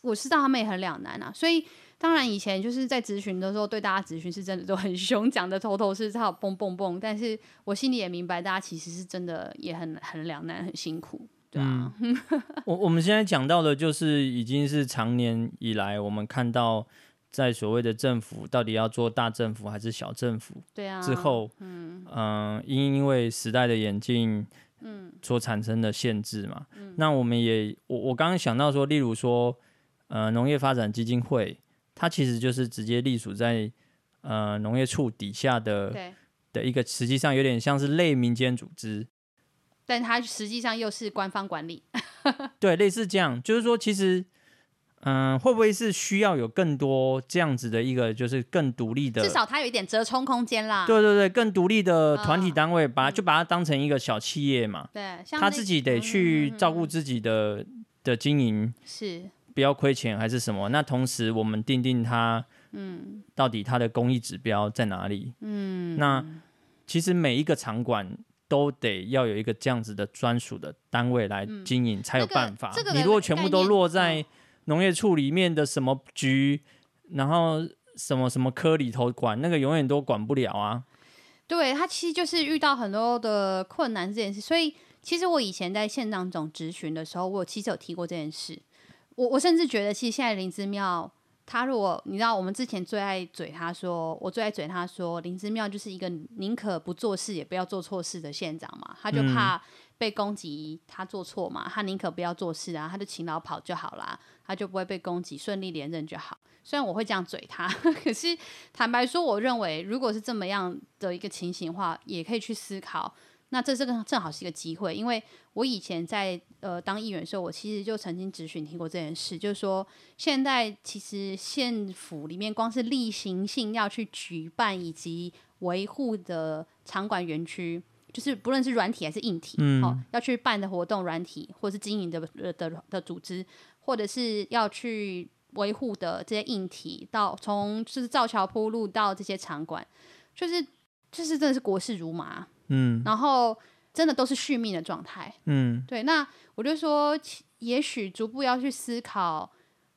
我知道他们也很两难啊，所以当然以前就是在咨询的时候，对大家咨询是真的都很 凶，讲的头头是道，蹦蹦蹦。但是我心里也明白，大家其实是真的也很很两难，很辛苦。对啊，嗯、我 我们现在讲到的就是已经是长年以来我们看到在所谓的政府到底要做大政府还是小政府？对啊，之后，嗯嗯，因、呃、因为时代的演进，嗯，所产生的限制嘛。嗯、那我们也，我我刚刚想到说，例如说，呃，农业发展基金会，它其实就是直接隶属在呃农业处底下的对的一个，实际上有点像是类民间组织。但它实际上又是官方管理，对，类似这样，就是说，其实，嗯、呃，会不会是需要有更多这样子的一个，就是更独立的，至少它有一点折冲空间啦。对对对，更独立的团体单位，把就把它当成一个小企业嘛。对，他自己得去照顾自己的、嗯、的经营，是不要亏钱还是什么？那同时我们定定它，嗯，到底它的公益指标在哪里？嗯，那其实每一个场馆。都得要有一个这样子的专属的单位来经营，才有办法。嗯这个、你如果全部都落在农业处里面的什么局，嗯、然后什么什么科里头管，那个永远都管不了啊。对，他其实就是遇到很多的困难这件事。所以其实我以前在县长总质询的时候，我其实有提过这件事。我我甚至觉得，其实现在林芝妙。他如果你知道，我们之前最爱嘴他说，我最爱嘴他说，林之妙就是一个宁可不做事也不要做错事的县长嘛，他就怕被攻击，他做错嘛，他宁可不要做事啊，他就勤劳跑就好啦，他就不会被攻击，顺利连任就好。虽然我会这样嘴他，可是坦白说，我认为如果是这么样的一个情形的话，也可以去思考。那这这个正好是一个机会，因为我以前在呃当议员的时候，我其实就曾经咨询听过这件事，就是说现在其实县府里面光是例行性要去举办以及维护的场馆园区，就是不论是软体还是硬体，嗯，哦，要去办的活动软体或是经营的的的，的组织，或者是要去维护的这些硬体，到从就是造桥铺路到这些场馆，就是就是真的是国事如麻。嗯，然后真的都是续命的状态。嗯，对。那我就说，也许逐步要去思考，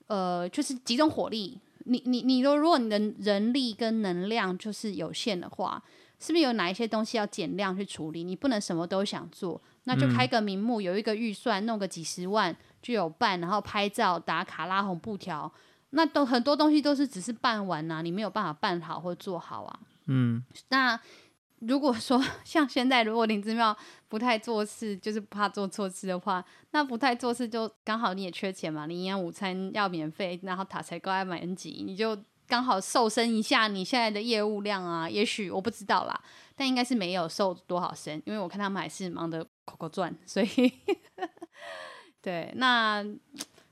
呃，就是集中火力。你你你说，如果你的人力跟能量就是有限的话，是不是有哪一些东西要减量去处理？你不能什么都想做，那就开个名目，有一个预算，弄个几十万就有办，然后拍照打卡拉红布条，那都很多东西都是只是办完呐、啊，你没有办法办好或做好啊。嗯，那。如果说 像现在，如果林之妙不太做事，就是怕做错事的话，那不太做事就刚好你也缺钱嘛，你营养午餐要免费，然后塔才高爱买 N 级，你就刚好瘦身一下你现在的业务量啊，也许我不知道啦，但应该是没有瘦多少身，因为我看他们还是忙得口口转，所以 对，那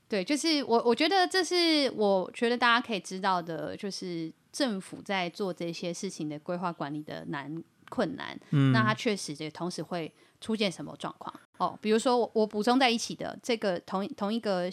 对，就是我我觉得这是我觉得大家可以知道的，就是政府在做这些事情的规划管理的难。困难，嗯、那它确实也同时会出现什么状况？哦，比如说我我补充在一起的这个同同一个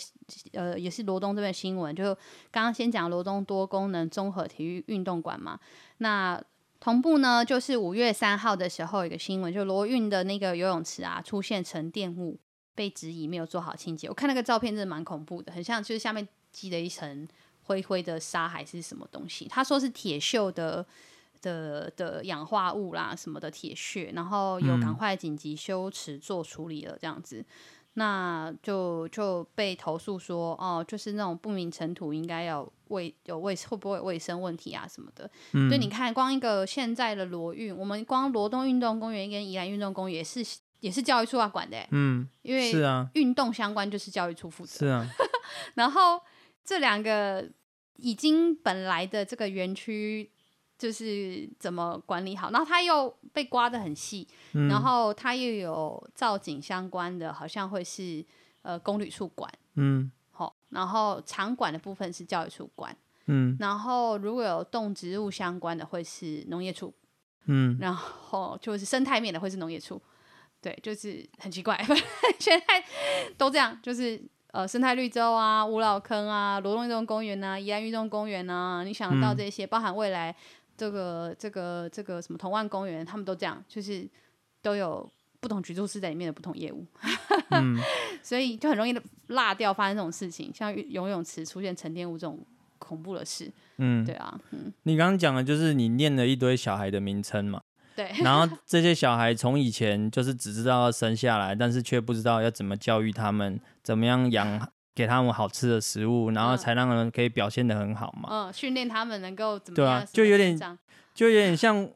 呃，也是罗东这边新闻，就刚刚先讲罗东多功能综合体育运动馆嘛。那同步呢，就是五月三号的时候，一个新闻，就罗运的那个游泳池啊，出现沉淀物，被质疑没有做好清洁。我看那个照片真的蛮恐怖的，很像就是下面积了一层灰灰的沙还是什么东西。他说是铁锈的。的的氧化物啦，什么的铁屑，然后有赶快紧急修持做处理了，这样子，嗯、那就就被投诉说，哦，就是那种不明尘土，应该要卫有卫会不会有卫生问题啊什么的。嗯、对，你看，光一个现在的罗运，我们光罗东运动公园跟宜兰运动公园也是也是教育处要管的，嗯，因为是啊，运动相关就是教育处负责，是啊，然后这两个已经本来的这个园区。就是怎么管理好，然后它又被刮得很细，嗯、然后它又有造景相关的，好像会是呃公旅处管，嗯，好，然后场馆的部分是教育处管，嗯，然后如果有动植物相关的会是农业处，嗯，然后就是生态面的会是农业处，对，就是很奇怪，现在都这样，就是呃生态绿洲啊、五老坑啊、罗东运动公园啊、宜兰运动公园啊，你想到这些，嗯、包含未来。这个这个这个什么同万公园，他们都这样，就是都有不同局处室在里面的不同业务，嗯、所以就很容易落掉发生这种事情，像游泳池出现沉淀物这种恐怖的事。嗯，对啊，嗯，你刚刚讲的就是你念了一堆小孩的名称嘛？对。然后这些小孩从以前就是只知道要生下来，但是却不知道要怎么教育他们，怎么样养，给他们好吃的食物，然后才让人可以表现的很好嘛。嗯，训练他们能够怎么样？对啊，就有点，就有点像。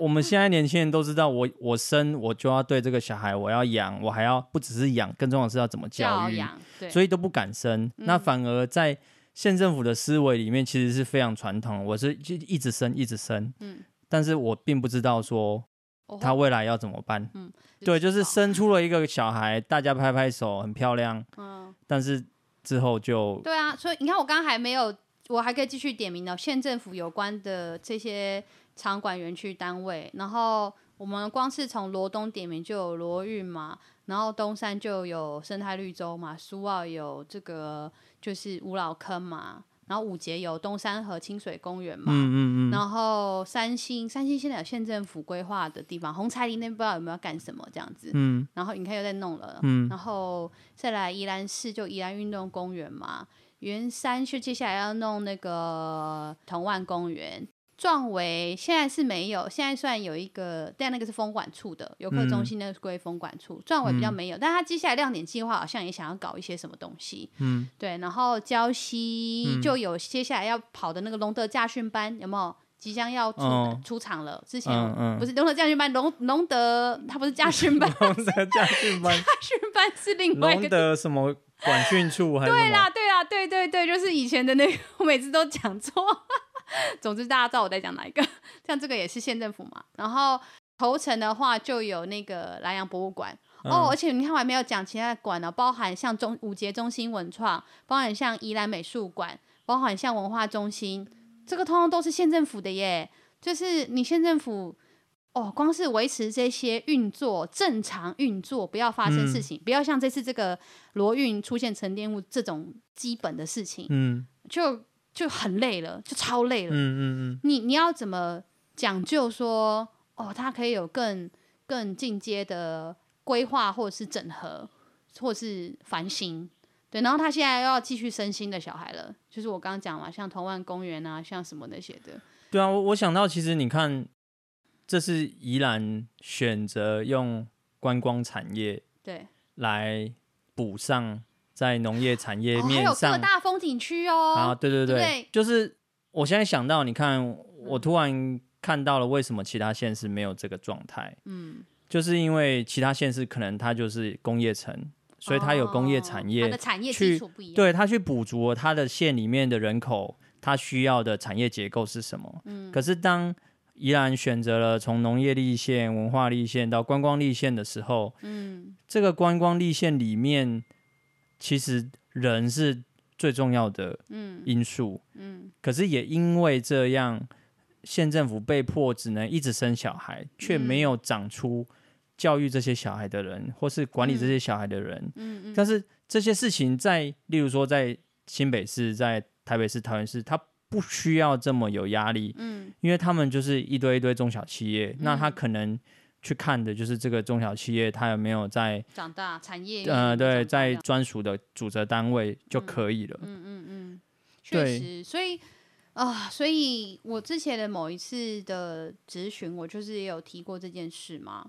我们现在年轻人都知道我，我我生我就要对这个小孩，我要养，我还要不只是养，更重要的是要怎么教育，教，所以都不敢生。嗯、那反而在县政府的思维里面，其实是非常传统。我是就一直生，一直生，嗯，但是我并不知道说他未来要怎么办。嗯，对，就是生出了一个小孩，大家拍拍手，很漂亮。嗯，但是之后就对啊，所以你看，我刚刚还没有，我还可以继续点名的县政府有关的这些。场馆园区单位，然后我们光是从罗东点名就有罗运嘛，然后东山就有生态绿洲嘛，苏澳有这个就是五老坑嘛，然后五节有东山河清水公园嘛，嗯嗯嗯，然后三星三星现在有县政府规划的地方，红柴林那边不知道有没有干什么这样子，嗯，然后你看又在弄了，嗯，然后再来宜兰市就宜兰运动公园嘛，员山就接下来要弄那个同万公园。壮围现在是没有，现在算有一个，但那个是风管处的游客中心，那个归风管处。壮围比较没有，嗯、但他接下来亮点计划好像也想要搞一些什么东西。嗯，对，然后礁溪就有接下来要跑的那个龙德驾训班，有没有？即将要出、哦、出场了。之前、嗯嗯、不是龙德驾训班，龙龙德他不是驾训班，龙德驾训班，驾训班是另外一个龙德什么管训处还是？对啦，对啦，对对对，就是以前的那个，我每次都讲错。总之，大家知道我在讲哪一个。像这个也是县政府嘛。然后头城的话，就有那个兰阳博物馆、嗯、哦。而且你看，我还没有讲其他的馆呢，包含像中五节中心文创，包含像宜兰美术馆，包含像文化中心，这个通通都是县政府的耶。就是你县政府哦，光是维持这些运作正常运作，不要发生事情，嗯、不要像这次这个罗运出现沉淀物这种基本的事情，嗯，就。就很累了，就超累了。嗯嗯嗯。你你要怎么讲究说，哦，他可以有更更进阶的规划，或者是整合，或是翻新。对，然后他现在又要继续生新的小孩了，就是我刚刚讲嘛，像同万公园啊，像什么那些的。对啊，我我想到，其实你看，这是宜兰选择用观光产业对来补上。在农业产业面上，哦、还有各大风景区哦。啊，对对对，就是我现在想到，你看，我突然看到了为什么其他县市没有这个状态。嗯，就是因为其他县市可能它就是工业城，所以它有工业产业，它的产业基础不一样。对，它去补足了它的县里面的人口，它需要的产业结构是什么？嗯，可是当宜兰选择了从农业立县、文化立县到观光立县的时候，嗯，这个观光立县里面。其实人是最重要的因素，嗯，嗯，可是也因为这样，县政府被迫只能一直生小孩，却没有长出教育这些小孩的人，或是管理这些小孩的人，嗯，嗯，嗯，但是这些事情在，例如说在新北市、在台北市、桃园市，他不需要这么有压力，嗯，因为他们就是一堆一堆中小企业，嗯，那他可能。去看的就是这个中小企业，它有没有在长大产业？呃，对，在专属的组织单位就可以了。嗯嗯嗯，确实。所以啊、呃，所以我之前的某一次的咨询，我就是也有提过这件事嘛。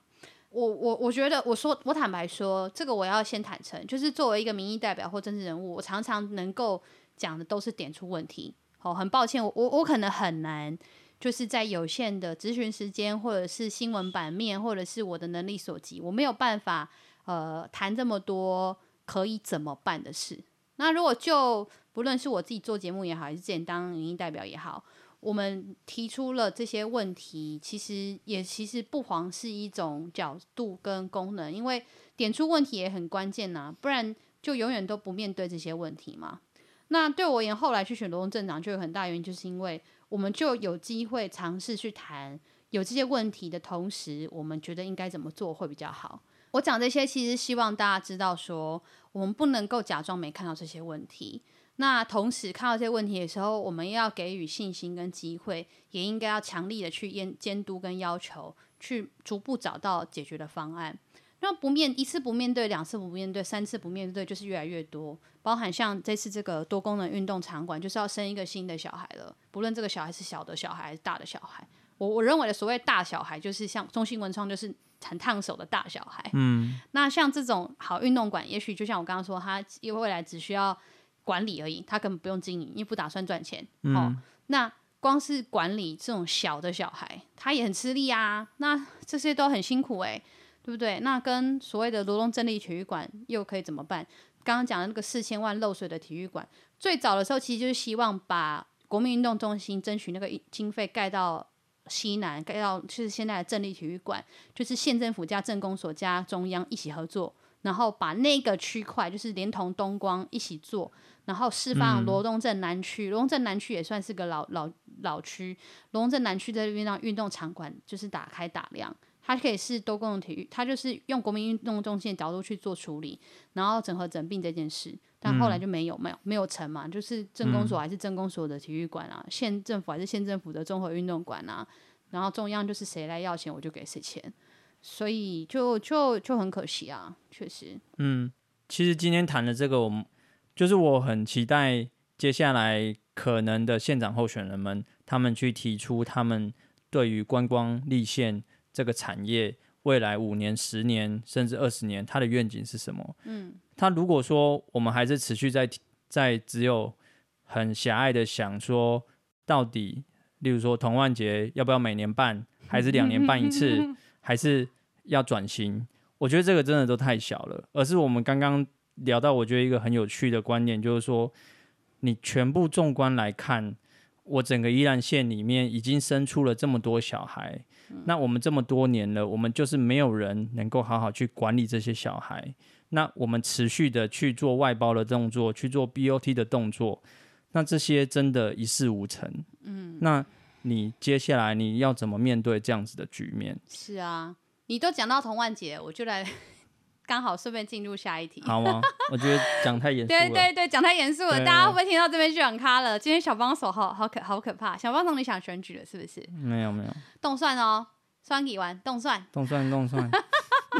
我我我觉得，我说我坦白说，这个我要先坦诚，就是作为一个民意代表或政治人物，我常常能够讲的都是点出问题。好，很抱歉，我我我可能很难。就是在有限的咨询时间，或者是新闻版面，或者是我的能力所及，我没有办法呃谈这么多可以怎么办的事。那如果就不论是我自己做节目也好，还是之前当民意代表也好，我们提出了这些问题，其实也其实不妨是一种角度跟功能，因为点出问题也很关键呐，不然就永远都不面对这些问题嘛。那对我而言，后来去选罗东镇长，就有很大原因，就是因为。我们就有机会尝试去谈有这些问题的同时，我们觉得应该怎么做会比较好。我讲这些，其实希望大家知道说，我们不能够假装没看到这些问题。那同时看到这些问题的时候，我们要给予信心跟机会，也应该要强力的去监监督跟要求，去逐步找到解决的方案。那不面一次不面对，两次不面对，三次不面对，就是越来越多。包含像这次这个多功能运动场馆，就是要生一个新的小孩了。不论这个小孩是小的小孩还是大的小孩，我我认为的所谓大小孩，就是像中兴文创，就是很烫手的大小孩。嗯，那像这种好运动馆，也许就像我刚刚说，他因为未来只需要管理而已，他根本不用经营，因为不打算赚钱。嗯、哦，那光是管理这种小的小孩，他也很吃力啊。那这些都很辛苦哎、欸。对不对？那跟所谓的罗东镇立体育馆又可以怎么办？刚刚讲的那个四千万漏水的体育馆，最早的时候其实就是希望把国民运动中心争取那个经费盖到西南，盖到就是现在的镇立体育馆，就是县政府加镇公所加中央一起合作，然后把那个区块就是连同东光一起做，然后释放罗东镇南区，罗东镇南区也算是个老老老区，罗东镇南区的运动运动场馆就是打开打量。它可以是多功能体育，它就是用国民运动中心的角度去做处理，然后整合整并这件事，但后来就没有没有没有成嘛，就是镇公所还是镇公所的体育馆啊，县、嗯、政府还是县政府的综合运动馆啊，然后中央就是谁来要钱我就给谁钱，所以就就就很可惜啊，确实。嗯，其实今天谈的这个，我们就是我很期待接下来可能的县长候选人们，他们去提出他们对于观光立县。这个产业未来五年、十年甚至二十年，它的愿景是什么？嗯，他如果说我们还是持续在在只有很狭隘的想说，到底，例如说童万节要不要每年办，还是两年办一次，还是要转型？我觉得这个真的都太小了。而是我们刚刚聊到，我觉得一个很有趣的观念，就是说，你全部纵观来看。我整个宜兰县里面已经生出了这么多小孩，嗯，那我们这么多年了，我们就是没有人能够好好去管理这些小孩。那我们持续的去做外包的动作，去做 BOT 的动作，那这些真的一事无成。嗯，那你接下来你要怎么面对这样子的局面？是啊，你都讲到童万杰，我就来。刚好顺便进入下一题，好吗？我觉得讲太严肃了。对对对，讲太严肃了，大家会不会听到这边就很咖了？今天小帮手好好可好可怕，小帮手你想选举了是不是？没有没有，动算哦，酸乙丸冻蒜，冻蒜冻蒜，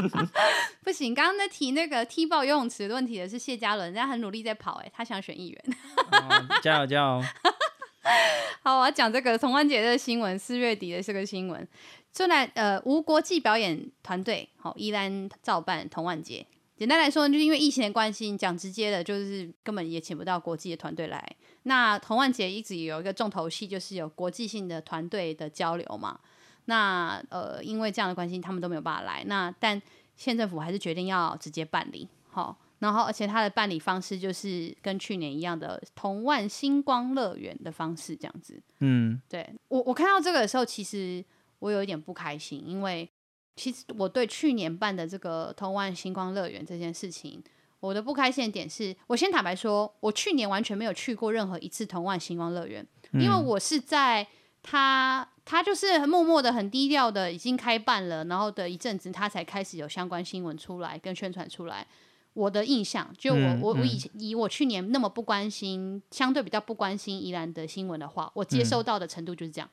不行，刚刚在提那个踢爆游泳池的问题的是谢嘉伦，人家很努力在跑，哎，他想选议员，哦、加油加油！好，我要讲这个童玩节的新闻，四月底的这个新闻。虽然呃无国际表演团队，好依然照办童万节。简单来说，就是因为疫情的关系，讲直接的，就是根本也请不到国际的团队来。那童玩节一直有一个重头戏，就是有国际性的团队的交流嘛。那呃，因为这样的关系，他们都没有办法来。那但县政府还是决定要直接办理，好，然后而且他的办理方式就是跟去年一样的童万星光乐园的方式，这样子。嗯，对我我看到这个的时候，其实。我有一点不开心，因为其实我对去年办的这个童万星光乐园这件事情，我的不开心的点是，我先坦白说，我去年完全没有去过任何一次童万星光乐园，因为我是在他他就是默默的很低调的已经开办了，然后的一阵子他才开始有相关新闻出来跟宣传出来。我的印象，就我我我以前以我去年那么不关心，相对比较不关心宜兰的新闻的话，我接收到的程度就是这样。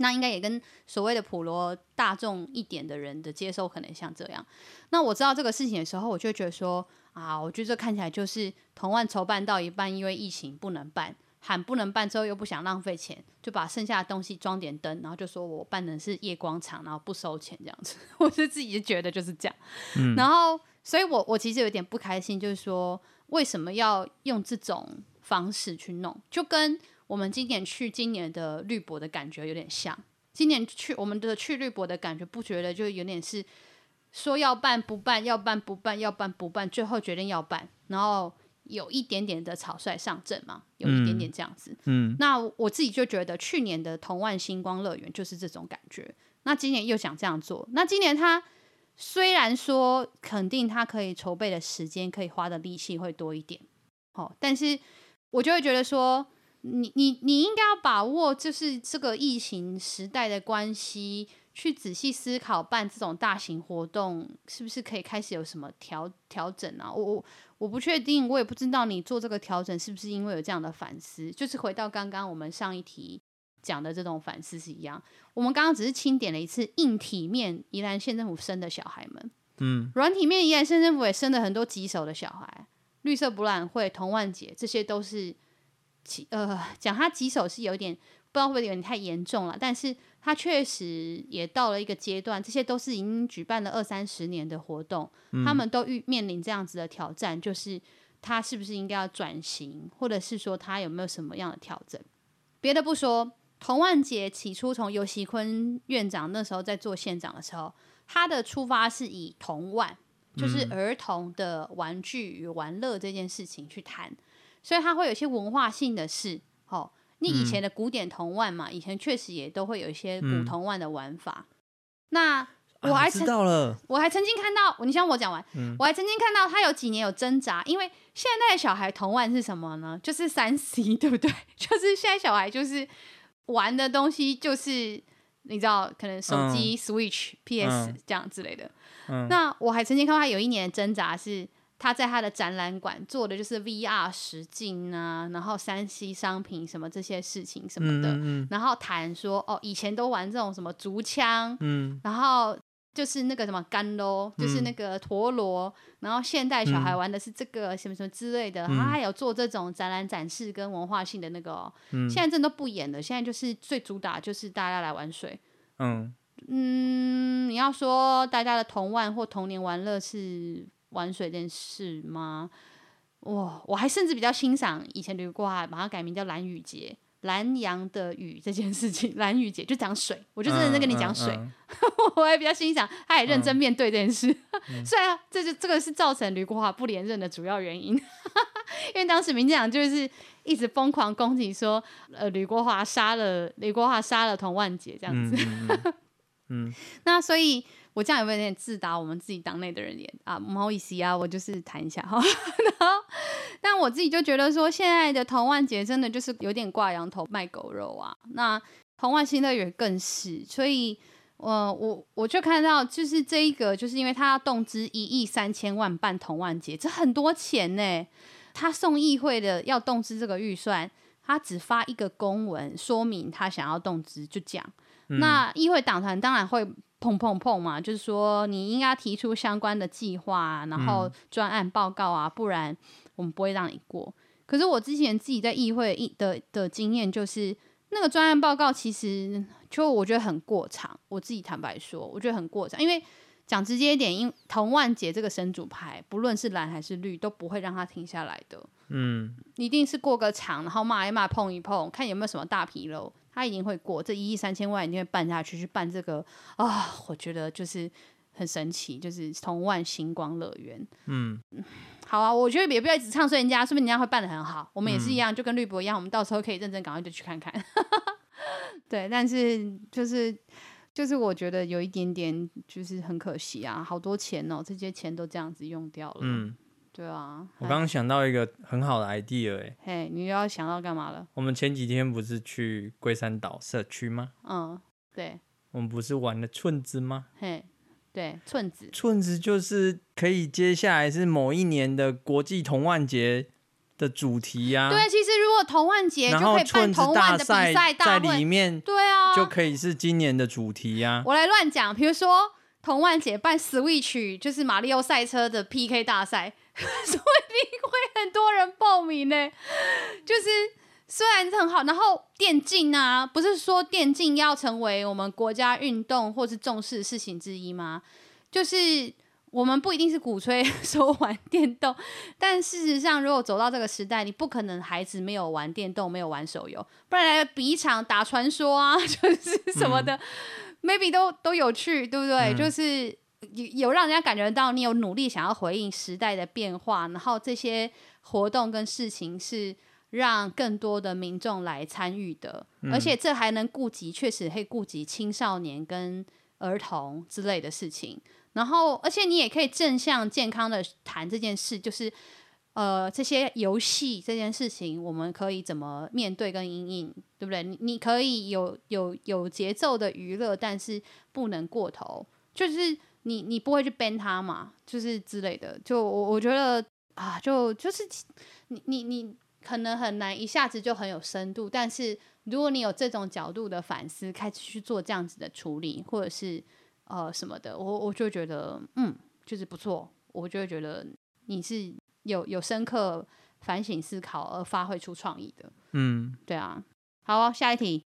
那应该也跟所谓的普罗大众一点的人的接受可能像这样。那我知道这个事情的时候，我就觉得说啊，我觉得这看起来就是同万筹办到一半，因为疫情不能办，喊不能办之后又不想浪费钱，就把剩下的东西装点灯，然后就说我办的是夜光场，然后不收钱这样子。我就自己觉得就是这样。嗯。然后，所以我我其实有点不开心，就是说为什么要用这种方式去弄，就跟。我们今年去今年的绿博的感觉有点像，今年去我们的去绿博的感觉，不觉得就有点是说要办不办，要办不办，要办不办，最后决定要办，然后有一点点的草率上阵嘛，有一点点这样子。嗯，那我自己就觉得去年的同万星光乐园就是这种感觉，那今年又想这样做，那今年他虽然说肯定他可以筹备的时间，可以花的力气会多一点，好，但是我就会觉得说。你你你应该要把握，就是这个疫情时代的关系，去仔细思考办这种大型活动是不是可以开始有什么调调整啊？我我我不确定，我也不知道你做这个调整是不是因为有这样的反思。就是回到刚刚我们上一题讲的这种反思是一样。我们刚刚只是清点了一次硬体面，宜兰县政府生的小孩们，嗯，软体面，宜兰县政府也生了很多棘手的小孩，绿色博览会、童万节，这些都是其呃讲他棘手是有点不知道会不会有点太严重了，但是他确实也到了一个阶段，这些都是已经举办了二三十年的活动，嗯、他们都遇面临这样子的挑战，就是他是不是应该要转型，或者是说他有没有什么样的调整？别的不说，童万杰起初从尤锡坤院长那时候在做县长的时候。他的出发是以童万，就是儿童的玩具与玩乐这件事情去谈，所以他会有一些文化性的事。哦，你以前的古典童玩嘛，以前确实也都会有一些古铜玩的玩法。那我还曾、啊、我还曾经看到，你先我讲完，我还曾经看到他有几年有挣扎，因为现在的小孩童玩是什么呢？就是三 C，对不对？就是现在小孩就是玩的东西就是。你知道，可能手机、嗯、Switch、PS、嗯、这样之类的。嗯、那我还曾经看到他有一年的挣扎是，他在他的展览馆做的就是 VR 实境啊，然后三 C 商品什么这些事情什么的，嗯嗯、然后谈说哦，以前都玩这种什么竹枪，嗯、然后就是那个什么干喽，就是那个陀螺，嗯、然后现代小孩玩的是这个什么什么之类的，嗯、他还有做这种展览展示跟文化性的那个、哦，嗯、现在真的都不演了，现在就是最主打就是大家来玩水。嗯。嗯，你要说大家的童玩或童年玩乐是玩水这件事吗？哇，我还甚至比较欣赏以前吕国华把它改名叫蓝雨节，蓝洋的雨这件事情，蓝雨节就讲水，我就认真的在跟你讲水，嗯嗯、我还比较欣赏，他也认真面对这件事。嗯、虽然这就这个是造成吕国华不连任的主要原因，因为当时民进党就是。一直疯狂攻击说，呃，吕国华杀了吕国华杀了童万杰这样子，嗯那所以我这样有没有点自打我们自己党内的人脸啊？不好意思啊，我就是谈一下哈。然后，但我自己就觉得说，现在的童万杰真的就是有点挂羊头卖狗肉啊。那童万新乐园更是，所以，呃，我我就看到就是这一个，就是因为他要动资一亿三千万办童万节，这很多钱呢，他送议会的要动资这个预算，他只发一个公文说明他想要动资就讲。嗯、那议会党团当然会碰碰碰嘛，就是说你应该提出相关的计划，然后专案报告啊，不然我们不会让你过。可是我之前自己在议会的的经验就是，那个专案报告其实就我觉得很过长。我自己坦白说，我觉得很过长，因为。讲直接一点，因童万杰这个神主牌，不论是蓝还是绿，都不会让他停下来的。嗯，一定是过个场，然后骂一骂，碰一碰，看有没有什么大纰漏，他一定会过。这一亿三千万一定会办下去，去办这个啊！我觉得就是很神奇，就是同万星光乐园。嗯，好啊，我觉得也不要一直唱衰人家，说不定人家会办的很好。我们也是一样，嗯、就跟绿博一样，我们到时候可以认真赶快就去看看。对，但是就是。就是我觉得有一点点，就是很可惜啊，好多钱哦，这些钱都这样子用掉了。嗯，对啊。我刚刚想到一个很好的 idea 哎。嘿，你又要想到干嘛了？我们前几天不是去龟山岛社区吗？嗯，对。我们不是玩了寸子吗？嘿，对，寸子。寸子就是可以接下来是某一年的国际童万节的主题呀、啊。对，其实如果童万节就可以办童玩的比赛大会，在里面。对啊，就可以是今年的主题呀、啊。我来乱讲，比如说童玩节办 Switch，就是马里奥赛车的 PK 大赛，说不定会很多人报名呢。就是虽然很好，然后电竞啊，不是说电竞要成为我们国家运动或是重视的事情之一吗？就是。我们不一定是鼓吹说玩电动，但事实上，如果走到这个时代，你不可能孩子没有玩电动，没有玩手游，不然来比一场打传说啊，就是什么的、嗯、，maybe 都都有趣，对不对？嗯、就是有有让人家感觉到你有努力想要回应时代的变化，然后这些活动跟事情是让更多的民众来参与的，嗯、而且这还能顾及，确实可以顾及青少年跟儿童之类的事情。然后，而且你也可以正向健康的谈这件事，就是，呃，这些游戏这件事情，我们可以怎么面对跟阴影，对不对？你你可以有有有节奏的娱乐，但是不能过头，就是你你不会去 ban 它嘛，就是之类的。就我我觉得啊，就就是你你你可能很难一下子就很有深度，但是如果你有这种角度的反思，开始去做这样子的处理，或者是。呃，什么的，我我就觉得，嗯，就是不错，我就会觉得你是有有深刻反省思考而发挥出创意的。嗯，对啊。好，哦下一题，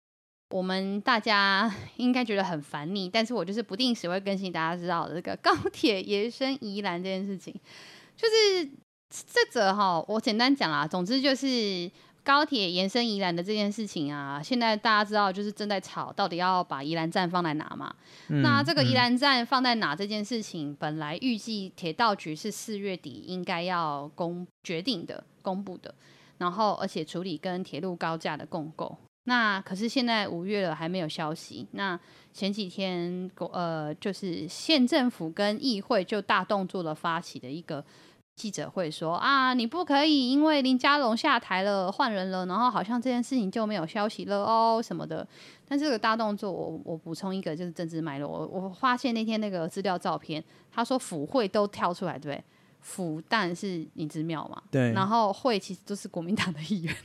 我们大家应该觉得很烦腻，但是我就是不定时会更新大家知道的这个高铁延伸宜兰这件事情，就是这则哈，我简单讲啦，总之就是。高铁延伸宜兰的这件事情啊，现在大家知道就是正在吵，到底要把宜兰站放在哪嘛？嗯、那这个宜兰站放在哪这件事情，嗯、本来预计铁道局是四月底应该要公决定的、公布的，然后而且处理跟铁路高架的共构。那可是现在五月了还没有消息。那前几天呃，就是县政府跟议会就大动作的发起的一个。记者会说啊，你不可以因为林佳龙下台了换人了，然后好像这件事情就没有消息了哦什么的。但这个大动作我，我我补充一个，就是政治脉络。我我发现那天那个资料照片，他说府会都跳出来，对不对？府当然是林之妙嘛，对。然后会其实都是国民党的议员，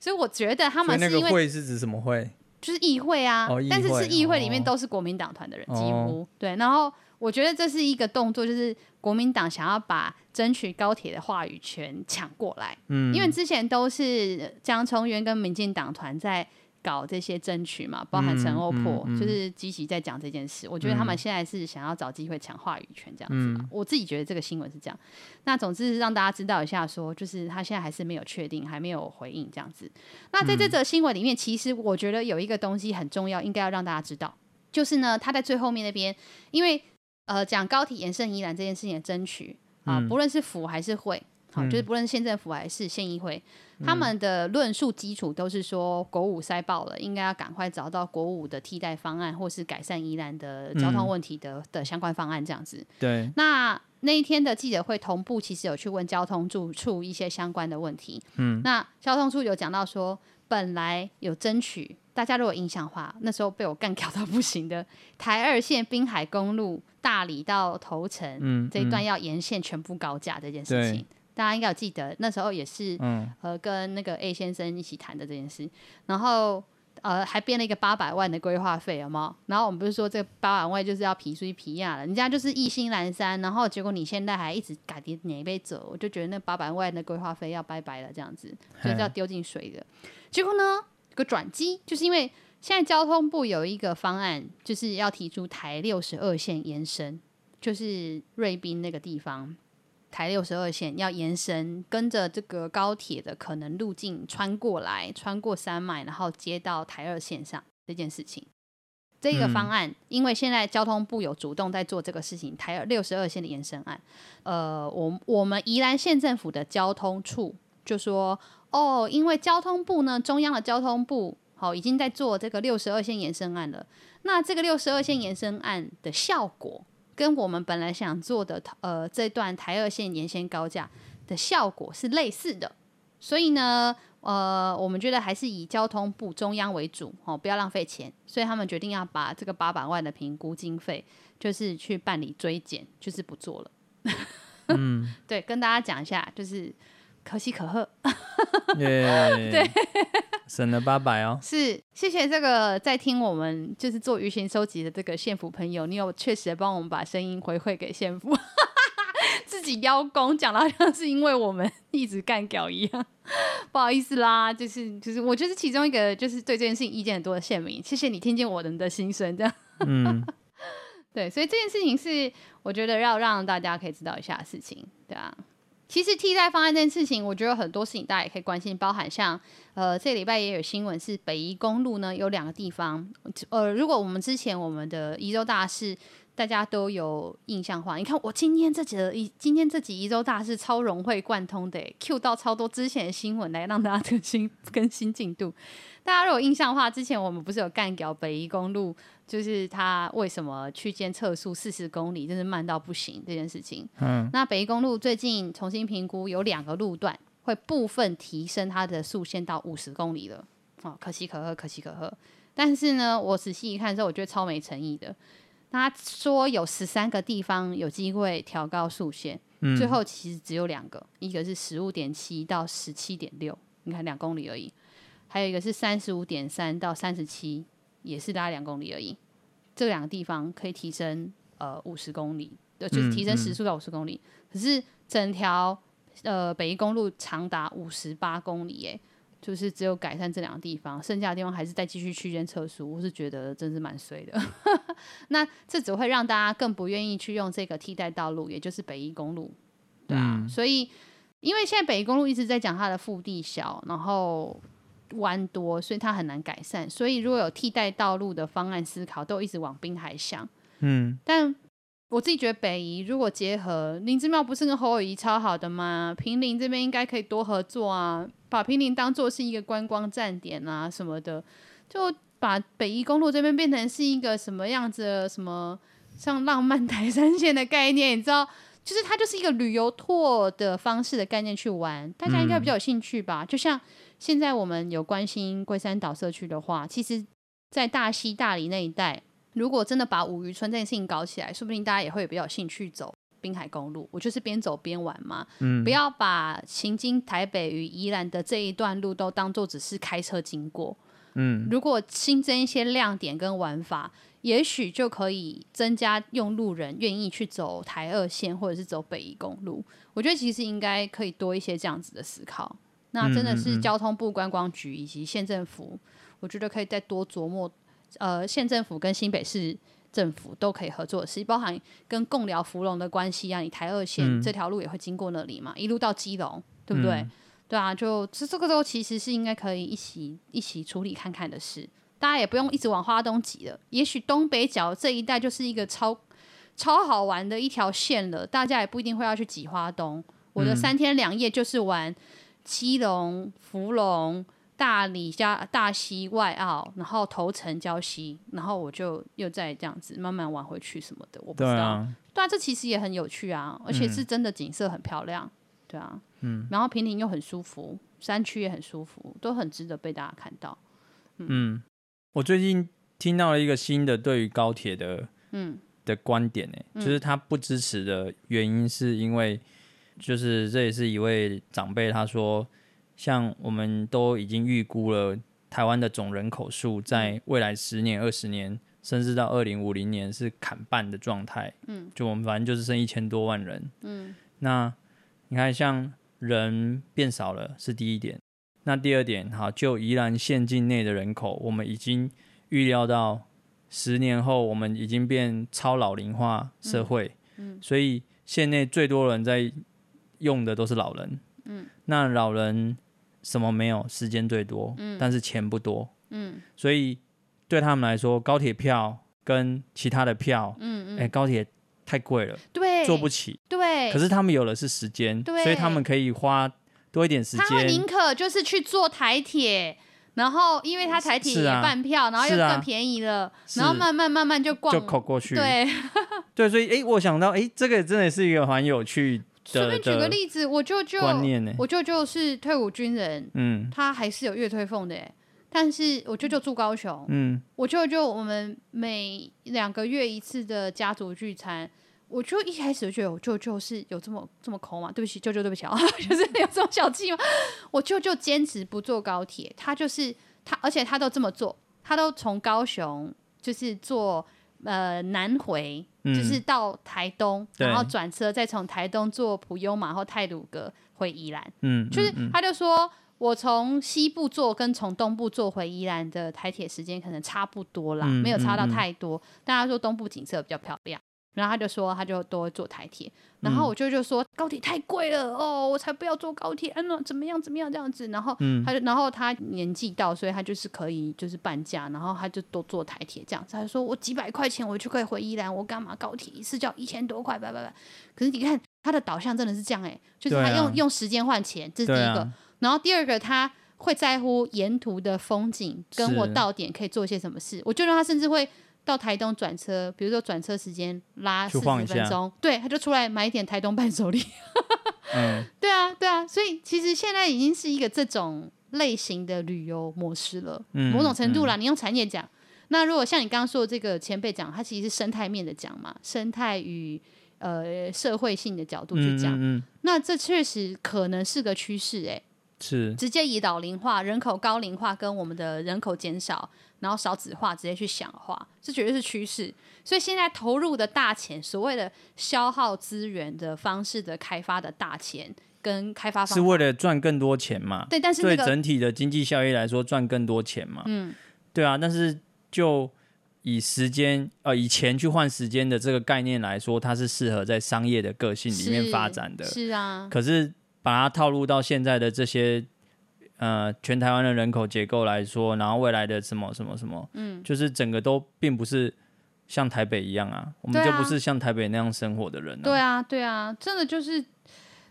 所以我觉得他们是因为那个会是指什么会？就是议会啊，但是是议会里面都是国民党团的人，哦、几乎对。然后我觉得这是一个动作，就是。国民党想要把争取高铁的话语权抢过来，嗯，因为之前都是江聪渊跟民进党团在搞这些争取嘛，包含陈欧珀，嗯嗯嗯、就是积极在讲这件事。我觉得他们现在是想要找机会抢话语权这样子嘛。嗯、我自己觉得这个新闻是这样。那总之是让大家知道一下说，说就是他现在还是没有确定，还没有回应这样子。那在这则新闻里面，其实我觉得有一个东西很重要，应该要让大家知道，就是呢，他在最后面那边，因为。呃，讲高铁延伸宜兰这件事情的争取啊，嗯、不论是府还是会，好、嗯，就是不论是县政府还是县议会，嗯、他们的论述基础都是说国五塞爆了，应该要赶快找到国五的替代方案，或是改善宜兰的交通问题的、嗯、的相关方案这样子。对，那那一天的记者会同步其实有去问交通处处一些相关的问题。嗯，那交通处有讲到说，本来有争取，大家如果印象的话，那时候被我干掉到不行的台二线滨海公路。大理到头城、嗯、这一段要沿线全部高架这件事情，对大家应该有记得，那时候也是、嗯、呃跟那个 A 先生一起谈的这件事，然后呃还编了一个八百万的规划费，有没有？然后我们不是说这八百万就是要皮衰皮亚了，人家就是意兴阑珊，然后结果你现在还一直改跌哪杯走，我就觉得那八百万的规划费要拜拜了，这样子就是要丢进水的。结果呢，有个转机就是因为。现在交通部有一个方案，就是要提出台六十二线延伸，就是瑞滨那个地方，台六十二线要延伸，跟着这个高铁的可能路径穿过来，穿过山脉，然后接到台二线上这件事情。这个方案，嗯、因为现在交通部有主动在做这个事情，台六十二线的延伸案，呃，我我们宜兰县政府的交通处就说，哦，因为交通部呢，中央的交通部。好，已经在做这个六十二线延伸案了。那这个六十二线延伸案的效果，跟我们本来想做的呃这段台二线沿线高架的效果是类似的。所以呢，呃，我们觉得还是以交通部中央为主，哦，不要浪费钱。所以他们决定要把这个八百万的评估经费，就是去办理追减，就是不做了。嗯，对，跟大家讲一下，就是可喜可贺。对。省了八百哦，是谢谢这个在听我们就是做舆情收集的这个县府朋友，你有确实帮我们把声音回馈给县府，自己邀功讲的好像是因为我们一直干屌一样，不好意思啦，就是就是我就是其中一个就是对这件事情意见很多的县民，谢谢你听见我们的心声，这样，嗯，对，所以这件事情是我觉得要让大家可以知道一下的事情，对啊。其实替代方案这件事情，我觉得很多事情大家也可以关心，包含像呃这礼拜也有新闻是北宜公路呢有两个地方，呃如果我们之前我们的宜州大事大家都有印象的话，你看我今天这集的今天这集宜州大事超融会贯通的，Q 到超多之前的新闻来让大家更新 更新进度。大家如果有印象的话，之前我们不是有干掉北宜公路，就是它为什么区间测速四十公里，真是慢到不行这件事情。嗯，那北宜公路最近重新评估，有两个路段会部分提升它的速限到五十公里了。哦，可喜可贺，可喜可贺。但是呢，我仔细一看之后，我觉得超没诚意的。他说有十三个地方有机会调高速限，嗯，最后其实只有两个，一个是十五点七到十七点六，你看两公里而已。还有一个是三十五点三到三十七，也是大概两公里而已。这两个地方可以提升呃五十公里呃，就是提升时速到五十公里。嗯嗯、可是整条呃北宜公路长达五十八公里，哎，就是只有改善这两个地方，剩下的地方还是再继续区间测速。我是觉得真是蛮衰的。那这只会让大家更不愿意去用这个替代道路，也就是北宜公路，对啊。嗯、所以因为现在北宜公路一直在讲它的腹地小，然后。弯多，所以它很难改善。所以如果有替代道路的方案思考，都一直往滨海想。嗯，但我自己觉得北宜如果结合林之妙，不是跟侯友谊超好的吗？平林这边应该可以多合作啊，把平林当做是一个观光站点啊什么的，就把北宜公路这边变成是一个什么样子的？什么像浪漫台山线的概念，你知道？就是它就是一个旅游拓的方式的概念去玩，大家应该比较有兴趣吧？嗯、就像。现在我们有关心龟山岛社区的话，其实，在大溪、大里那一带，如果真的把五渔村这件事情搞起来，说不定大家也会比较有兴趣走滨海公路。我就是边走边玩嘛，嗯，不要把行经台北与宜兰的这一段路都当做只是开车经过，嗯，如果新增一些亮点跟玩法，也许就可以增加用路人愿意去走台二线或者是走北宜公路。我觉得其实应该可以多一些这样子的思考。那真的是交通部观光局以及县政府，我觉得可以再多琢磨。呃，县政府跟新北市政府都可以合作的事，包含跟贡寮芙蓉的关系啊。你台二线这条路也会经过那里嘛，嗯、一路到基隆，对不对？嗯、对啊，就这这个都其实是应该可以一起一起处理看看的事。大家也不用一直往花东挤了，也许东北角这一带就是一个超超好玩的一条线了。大家也不一定会要去挤花东。我的三天两夜就是玩。基隆、福隆、大理加大溪外澳，然后头城礁溪，然后我就又再这样子慢慢玩回去什么的，我不知道。对啊，对啊，这其实也很有趣啊，而且是真的景色很漂亮，嗯、对啊，嗯，然后平林又很舒服，山区也很舒服，都很值得被大家看到。嗯，嗯。我最近听到了一个新的对于高铁的嗯。的观点呢，就是他不支持的原因是因为。就是这也是一位长辈，他说，像我们都已经预估了台湾的总人口数，在未来十年、二十年，甚至到二零五零年是砍半的状态。嗯，就我们反正就是剩一千多万人。嗯，那你看，像人变少了是第一点，那第二点，哈，就宜兰县境内的人口，我们已经预料到十年后，我们已经变超老龄化社会。嗯，所以县内最多人在。用的都是老人，嗯，那老人什么没有？时间最多，嗯，但是钱不多，嗯，所以对他们来说，高铁票跟其他的票，嗯嗯，哎，高铁太贵了，对，坐不起，对。可是他们有的是时间，对，所以他们可以花多一点时间。他宁可就是去坐台铁，然后因为他台铁也半票，然后又更便宜了，然后慢慢慢慢就逛，就口过去，对，对，所以哎，我想到哎，这个真的是一个蛮有趣。随便举个例子，我舅舅，我舅舅是退伍军人，嗯，他还是有月退俸的，但是我舅舅住高雄，嗯，我舅舅我们每两个月一次的家族聚餐，我就一开始就觉得我舅舅是有这么这么抠吗？对不起，舅舅，对不起啊，就是有这么小气吗？我舅舅坚持不坐高铁，他就是他，而且他都这么做，他都从高雄就是坐。呃，南回、嗯、就是到台东，然后转车，再从台东坐普悠玛或泰鲁阁回宜兰。嗯，就是他就说，嗯、我从西部坐跟从东部坐回宜兰的台铁时间可能差不多啦，嗯、没有差到太多。大家、说东部景色比较漂亮。然后他就说，他就都会坐台铁。然后我舅舅说，高铁太贵了哦，我才不要坐高铁。嗯、啊，怎么样怎么样这样子。然后他就，然后他年纪到，所以他就是可以就是半价，然后他就都坐台铁这样子。他就说我几百块钱我就可以回宜兰，我干嘛高铁一次就要一千多块？拜拜拜。可是你看他的导向真的是这样哎，就是他用、啊、用时间换钱，这是第一个。啊、然后第二个他会在乎沿途的风景，跟我到点可以做些什么事。我就让他甚至会。到台东转车，比如说转车时间拉四十分钟，对，他就出来买一点台东伴手礼。嗯，对啊，对啊，所以其实现在已经是一个这种类型的旅游模式了。嗯，某种程度啦，嗯、你用产业讲，那如果像你刚刚说的这个前辈讲，他其实是生态面的讲嘛，生态与呃社会性的角度去讲，那这确实可能是个趋势，哎。是直接以老龄化、人口高龄化跟我们的人口减少，然后少子化直接去想的话，这绝对是趋势。所以现在投入的大钱，所谓的消耗资源的方式的开发的大钱跟开发方法是为了赚更多钱嘛？对，但是、那个、对整体的经济效益来说，赚更多钱嘛？嗯，对啊。但是就以时间呃以钱去换时间的这个概念来说，它是适合在商业的个性里面发展的。是，是啊。可是把它套入到现在的这些呃全台湾的人口结构来说，然后未来的什么什么什么，嗯，就是整个都并不是。像台北一样啊，我们就不是像台北那样生活的人啊。对啊，对啊，真的就是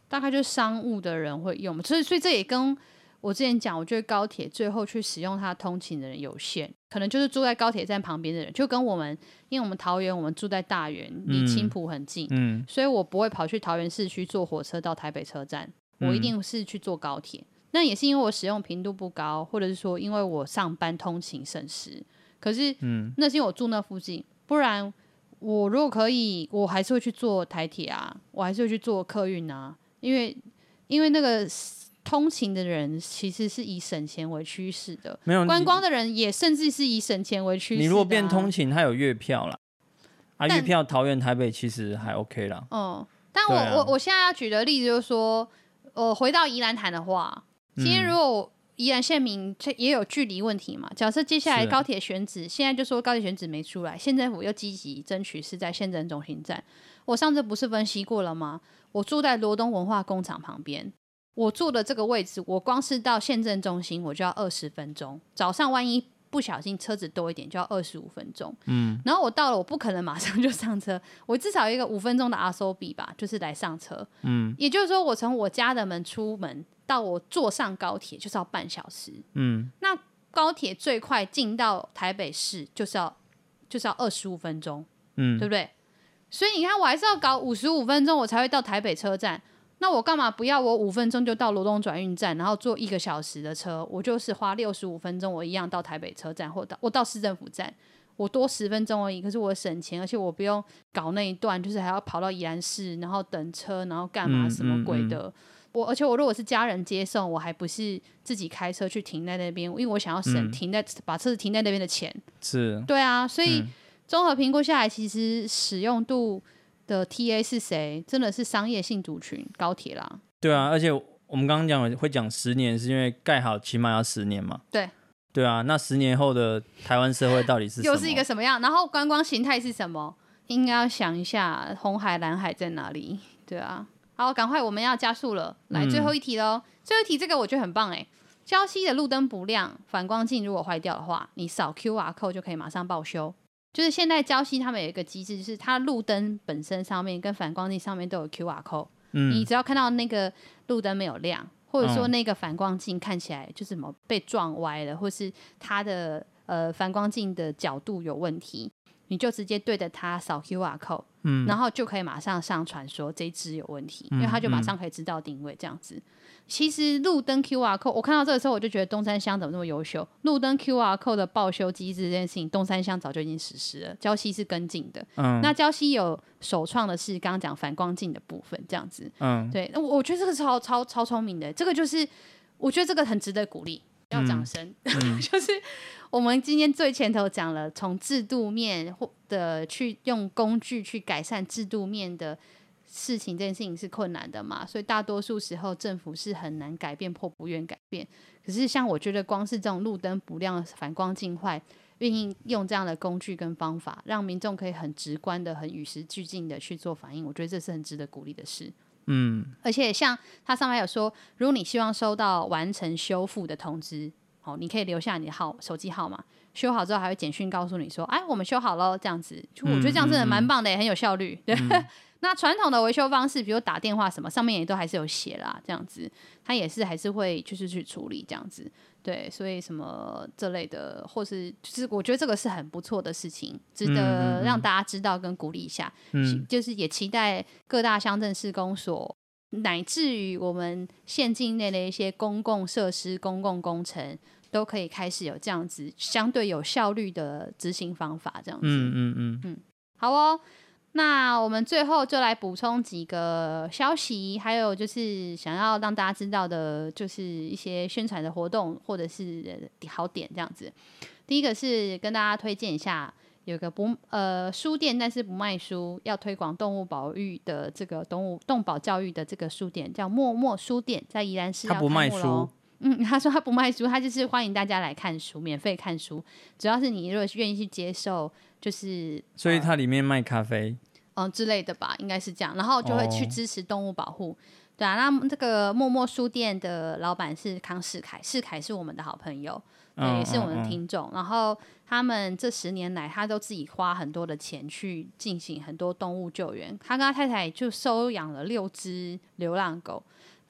大概就是商务的人会用，所以所以这也跟我之前讲，我觉得高铁最后去使用它通勤的人有限，可能就是住在高铁站旁边的人，就跟我们，因为我们桃园我们住在大园，离青浦很近，嗯，所以我不会跑去桃园市区坐火车到台北车站，我一定是去坐高铁。嗯，那也是因为我使用频度不高，或者是说因为我上班通勤省时，可是，嗯，那是因为我住那附近。不然，我如果可以，我还是会去坐台铁啊，我还是会去坐客运啊，因为因为那个通勤的人其实是以省钱为趋势的，没有观光的人也甚至是以省钱为趋势啊。你如果变通勤，它有月票啦，啊，月票桃园台北其实还 OK 啦。嗯，但我、啊、我我现在要举的例子就是说，呃，回到宜兰谈的话，今天如果。宜兰县民这也有距离问题嘛？假设接下来高铁选址，现在就说高铁选址没出来，县政府又积极争取是在县政中心站。我上次不是分析过了吗？我住在罗东文化工厂旁边，我住的这个位置，我光是到县政中心我就要二十分钟。早上万一不小心车子多一点，就要二十五分钟。嗯，然后我到了，我不可能马上就上车，我至少有一个五分钟的阿 s o 吧，就是来上车。嗯，也就是说，我从我家的门出门。到我坐上高铁就是要半小时，嗯，那高铁最快进到台北市就是要就是要二十五分钟，嗯，对不对？所以你看，我还是要搞五十五分钟，我才会到台北车站。那我干嘛不要我五分钟就到罗东转运站，然后坐一个小时的车？我就是花六十五分钟，我一样到台北车站，或到我到市政府站，我多十分钟而已。可是我省钱，而且我不用搞那一段，就是还要跑到宜兰市，然后等车，然后干嘛什么鬼的。嗯嗯嗯我而且我如果是家人接送，我还不是自己开车去停在那边，因为我想要省停在、嗯、把车子停在那边的钱。是，对啊，所以综合评估下来，其实使用度的 TA 是谁？真的是商业性族群，高铁啦。对啊，而且我们刚刚讲会讲十年，是因为盖好起码要十年嘛。对，对啊，那十年后的台湾社会到底是？又是一个什么样？然后观光形态是什么？应该要想一下，红海蓝海在哪里？对啊。好，赶快，我们要加速了。来，最后一题喽！嗯、最后一题，这个我觉得很棒哎。礁溪的路灯不亮，反光镜如果坏掉的话，你扫 QR code 就可以马上报修。就是现在礁溪他们有一个机制，就是它路灯本身上面跟反光镜上面都有 QR code。嗯，你只要看到那个路灯没有亮，或者说那个反光镜看起来就是什么被撞歪了，或是它的呃反光镜的角度有问题。你就直接对着它扫 QR code，嗯，然后就可以马上上传说这只有问题，嗯、因为它就马上可以知道定位这样子。嗯、其实路灯 QR code，我看到这个时候我就觉得东山乡怎么那么优秀？路灯 QR code 的报修机制这件事情，东山乡早就已经实施了，礁溪是跟进的。嗯，那礁溪有首创的是刚刚讲反光镜的部分，这样子。嗯，对，那我觉得这个超超超聪明的，这个就是我觉得这个很值得鼓励，要掌声，嗯、就是。我们今天最前头讲了，从制度面或的去用工具去改善制度面的事情，这件事情是困难的嘛？所以大多数时候政府是很难改变或不愿改变。可是像我觉得，光是这种路灯不亮、反光镜坏，愿意用这样的工具跟方法，让民众可以很直观的、很与时俱进的去做反应，我觉得这是很值得鼓励的事。嗯，而且像它上面有说，如果你希望收到完成修复的通知。哦，你可以留下你的号手机号码，修好之后还会简讯告诉你说，哎，我们修好喽，这样子，就我觉得这样真的蛮棒的，也很有效率。那传统的维修方式，比如打电话什么，上面也都还是有写啦，这样子，他也是还是会就是去处理这样子。对，所以什么这类的，或是就是我觉得这个是很不错的事情，值得让大家知道跟鼓励一下。嗯，就是也期待各大乡镇市公所。乃至于我们县境内的一些公共设施、公共工程，都可以开始有这样子相对有效率的执行方法，这样子。嗯嗯嗯嗯。好哦，那我们最后就来补充几个消息，还有就是想要让大家知道的，就是一些宣传的活动或者是好点这样子。第一个是跟大家推荐一下，有个不呃书店，但是不卖书，要推广动物保育的这个动物动保教育的这个书店，叫默默书店，在宜兰市。他不卖书。嗯，他说他不卖书，他就是欢迎大家来看书，免费看书。主要是你如果愿意去接受，就是所以它里面卖咖啡，嗯、呃、之类的吧，应该是这样，然后就会去支持动物保护。哦、对啊，那这个默默书店的老板是康世凯，世凯是我们的好朋友。对，也是我们的听众。嗯嗯嗯、然后他们这十年来，他都自己花很多的钱去进行很多动物救援。他跟他太太就收养了六只流浪狗。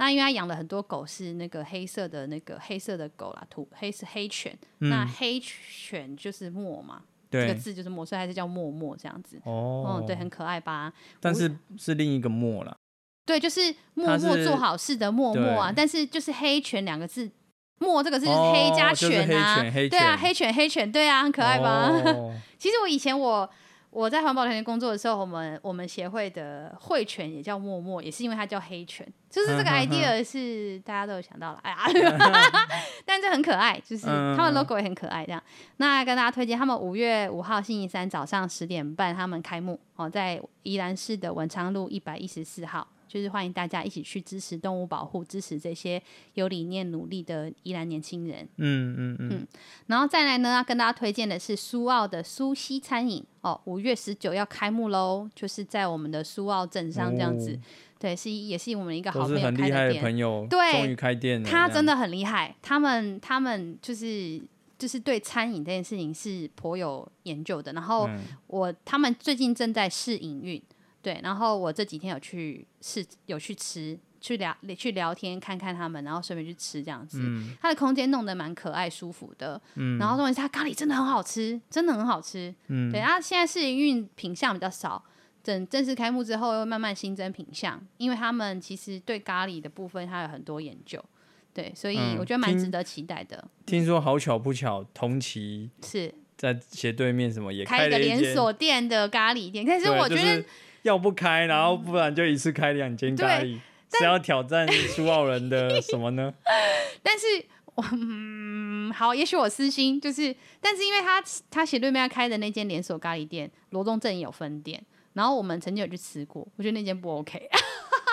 那因为他养了很多狗，是那个黑色的那个黑色的狗啦，土黑是黑犬。嗯、那黑犬就是墨嘛，对这个字就是墨，所以还是叫默默这样子。哦、嗯，对，很可爱吧？但是是另一个默啦。对，就是默默做好事的默默啊。但是就是黑犬两个字。默这个字就是黑加犬啊，哦、对啊，黑犬黑犬，对啊，很可爱吧？哦、其实我以前我我在环保团体工作的时候，我们我们协会的会犬也叫默默，也是因为它叫黑犬，就是这个 idea 是大家都有想到了，哎呀，但这很可爱，就是他们 logo 也很可爱，这样。那跟大家推荐，他们五月五号星期三早上十点半他们开幕哦，在宜兰市的文昌路一百一十四号。就是欢迎大家一起去支持动物保护，支持这些有理念、努力的宜兰年轻人。嗯嗯嗯，嗯。然后再来呢，要跟大家推荐的是苏澳的苏西餐饮哦，五月十九要开幕喽，就是在我们的苏澳镇上这样子。哦、对，是也是我们一个好朋友开的店。都是很厉害的朋友，对，终于开店了。他真的很厉害，他们他们就是就是对餐饮这件事情是颇有研究的。然后我、嗯、他们最近正在试营运。对，然后我这几天有去试，有去吃，去聊，去聊天，看看他们，然后顺便去吃这样子。嗯，他的空间弄得蛮可爱、舒服的。嗯，然后重点是他咖喱真的很好吃，真的很好吃。嗯，对，他现在试营运品相比较少，等正式开幕之后，又慢慢新增品相，因为他们其实对咖喱的部分，他有很多研究。对，所以我觉得蛮值得期待的。嗯，听，听说好巧不巧，同期是在斜对面，什么也开，开一个连锁店的咖喱店，但是我觉得。要不开，然后不然就一次开两间咖喱，是要挑战苏澳人的什么呢？但是，嗯，好，也许我私心就是，但是因为他他斜对面开的那间连锁咖喱店，罗东镇有分店，然后我们曾经有去吃过，我觉得那间不 OK。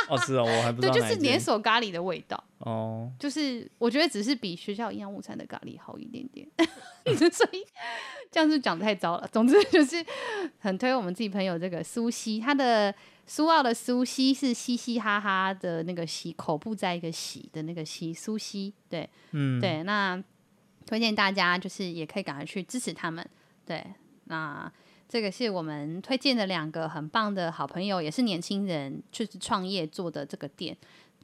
哦，是哦，我还不知道。对，就是连锁咖喱的味道。哦，就是我觉得只是比学校营养午餐的咖喱好一点点，所以这样子讲太糟了。总之就是很推我们自己朋友这个苏西，他的苏澳的苏西是嘻嘻哈哈的那个西，口部在一个喜的那个西苏西。对，嗯，对，那推荐大家就是也可以赶快去支持他们。对，那。这个是我们推荐的两个很棒的好朋友，也是年轻人，就是创业做的这个店。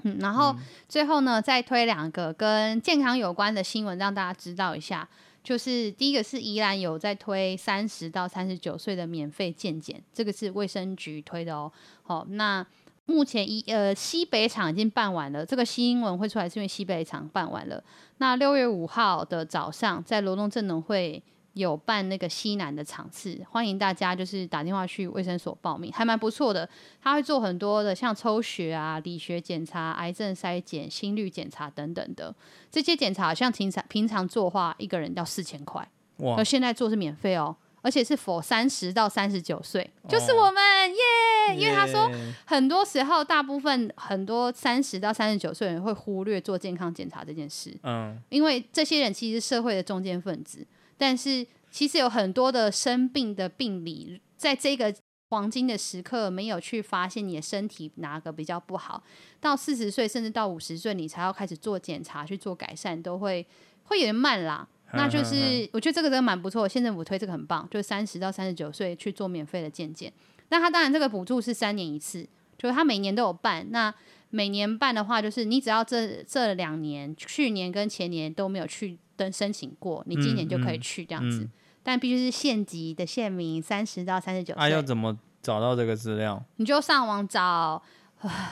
嗯，然后最后呢，再推两个跟健康有关的新闻，让大家知道一下。就是第一个是宜兰有在推三十到三十九岁的免费健检，这个是卫生局推的哦。好，那目前一呃西北场已经办完了，这个新闻会出来是因为西北场办完了。那六月五号的早上，在罗东镇农会。有办那个西南的场次，欢迎大家就是打电话去卫生所报名，还蛮不错的。他会做很多的，像抽血啊、理学检查、癌症筛检、心率检查等等的这些检查，像平常平常做的话，一个人要四千块，哇！而现在做是免费哦，而且是 for 三十到三十九岁，就是我们耶。Oh. Yeah! 因为他说很多时候，大部分很多三十到三十九岁人会忽略做健康检查这件事，嗯，因为这些人其实是社会的中间分子。但是其实有很多的生病的病理，在这个黄金的时刻没有去发现你的身体哪个比较不好，到四十岁甚至到五十岁你才要开始做检查去做改善，都会会有点慢啦。那就是我觉得这个真的蛮不错，县政府推这个很棒，就是三十到三十九岁去做免费的健检。那他当然这个补助是三年一次，就是他每年都有办。那每年办的话，就是你只要这这两年，去年跟前年都没有去。登申请过，你今年就可以去这样子，嗯嗯、但必须是县级的县民，三十到三十九岁。啊，要怎么找到这个资料？你就上网找，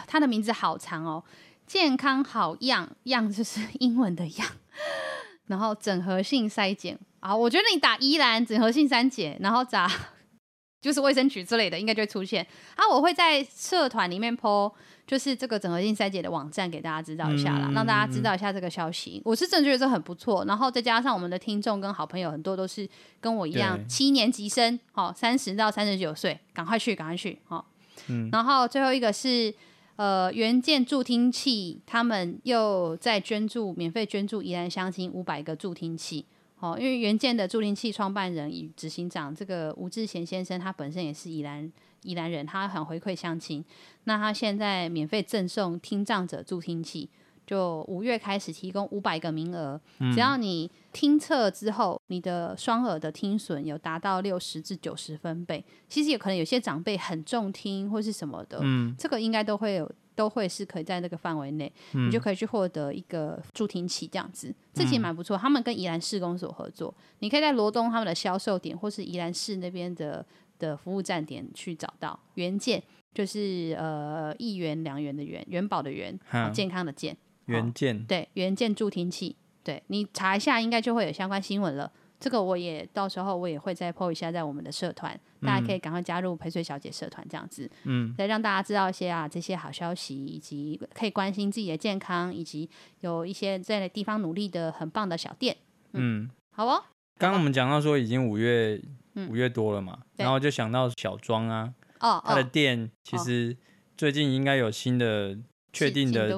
他的名字好长哦，健康好样样就是英文的样，然后整合性筛检啊，我觉得你打依兰整合性筛检，然后找 就是卫生局之类的，应该就会出现。啊，我会在社团里面 po，就是这个整合性筛检的网站给大家知道一下啦，嗯、让大家知道一下这个消息。我是真的觉得这很不错，然后再加上我们的听众跟好朋友很多都是跟我一样七年级生，好，三十到三十九岁，赶快去，赶快去，好。嗯、然后最后一个是呃原件助听器，他们又在捐助，免费捐助宜兰乡亲五百个助听器。哦，因为原件的助听器创办人与执行长这个吴志贤先生，他本身也是宜兰宜兰人，他很回馈乡亲。那他现在免费赠送听障者助听器，就五月开始提供五百个名额，只要你听测之后，你的双耳的听损有达到六十至九十分贝，其实也可能有些长辈很重听或是什么的，嗯，这个应该都会有。都会是可以在那个范围内，嗯、你就可以去获得一个助听器这样子，这其实蛮不错。他们跟宜兰市公所合作，你可以在罗东他们的销售点，或是宜兰市那边的的服务站点去找到元件，就是呃一元两元的元，元宝的元，哈健康的健，元件，对，元件助听器，对，你查一下应该就会有相关新闻了。这个我也到时候我也会再 po 一下在我们的社团，嗯、大家可以赶快加入陪睡小姐社团这样子，嗯，再让大家知道一些啊这些好消息，以及可以关心自己的健康，以及有一些在地方努力的很棒的小店，嗯，嗯好哦。刚刚我们讲到说已经五月五月多了嘛，嗯、然后就想到小庄啊，哦，他的店其实最近应该有新的确定的，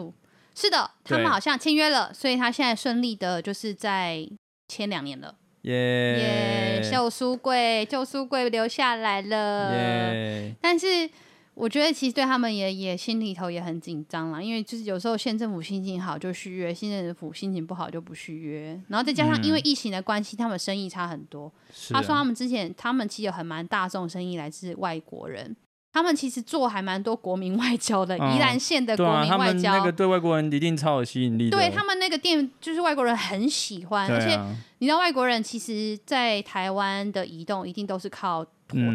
是的，他们好像签约了，所以他现在顺利的就是在签两年了。耶！旧书柜，旧书柜留下来了。Yeah 但是我觉得其实对他们也也心里头也很紧张啦，因为就是有时候县政府心情好就续约，县政府心情不好就不续约。然后再加上因为疫情的关系，嗯、他们生意差很多。啊、他说他们之前他们其实有很蛮大众生意来自外国人。他们其实做还蛮多国民外交的，宜兰县的国民外交，那个对外国人一定超有吸引力。对他们那个店，就是外国人很喜欢，而且你知道外国人其实，在台湾的移动一定都是靠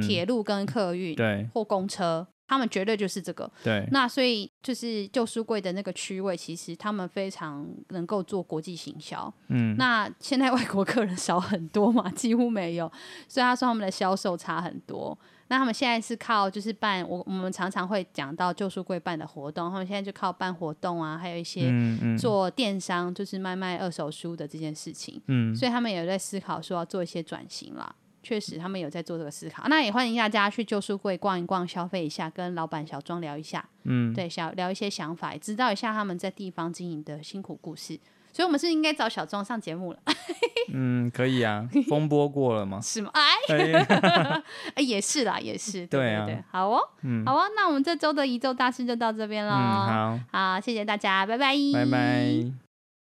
铁路跟客运，对，或公车，他们绝对就是这个。对，那所以就是旧书柜的那个区位，其实他们非常能够做国际行销。嗯，那现在外国客人少很多嘛，几乎没有，所以他说他们的销售差很多。那他们现在是靠就是办我我们常常会讲到旧书柜办的活动，他们现在就靠办活动啊，还有一些做电商，就是卖卖二手书的这件事情。嗯，所以他们也在思考说要做一些转型啦。确实，他们有在做这个思考。那也欢迎大家去旧书柜逛一逛，消费一下，跟老板小庄聊一下。嗯，对，小聊一些想法，也知道一下他们在地方经营的辛苦故事。所以，我们是应该找小庄上节目了。嗯，可以啊，风波过了吗？是吗？哎，哎，也是啦，也是。对，对啊，对，好哦，嗯，好哦，那我们这周的一周大事就到这边喽。嗯，好，好，谢谢大家，拜拜，拜拜。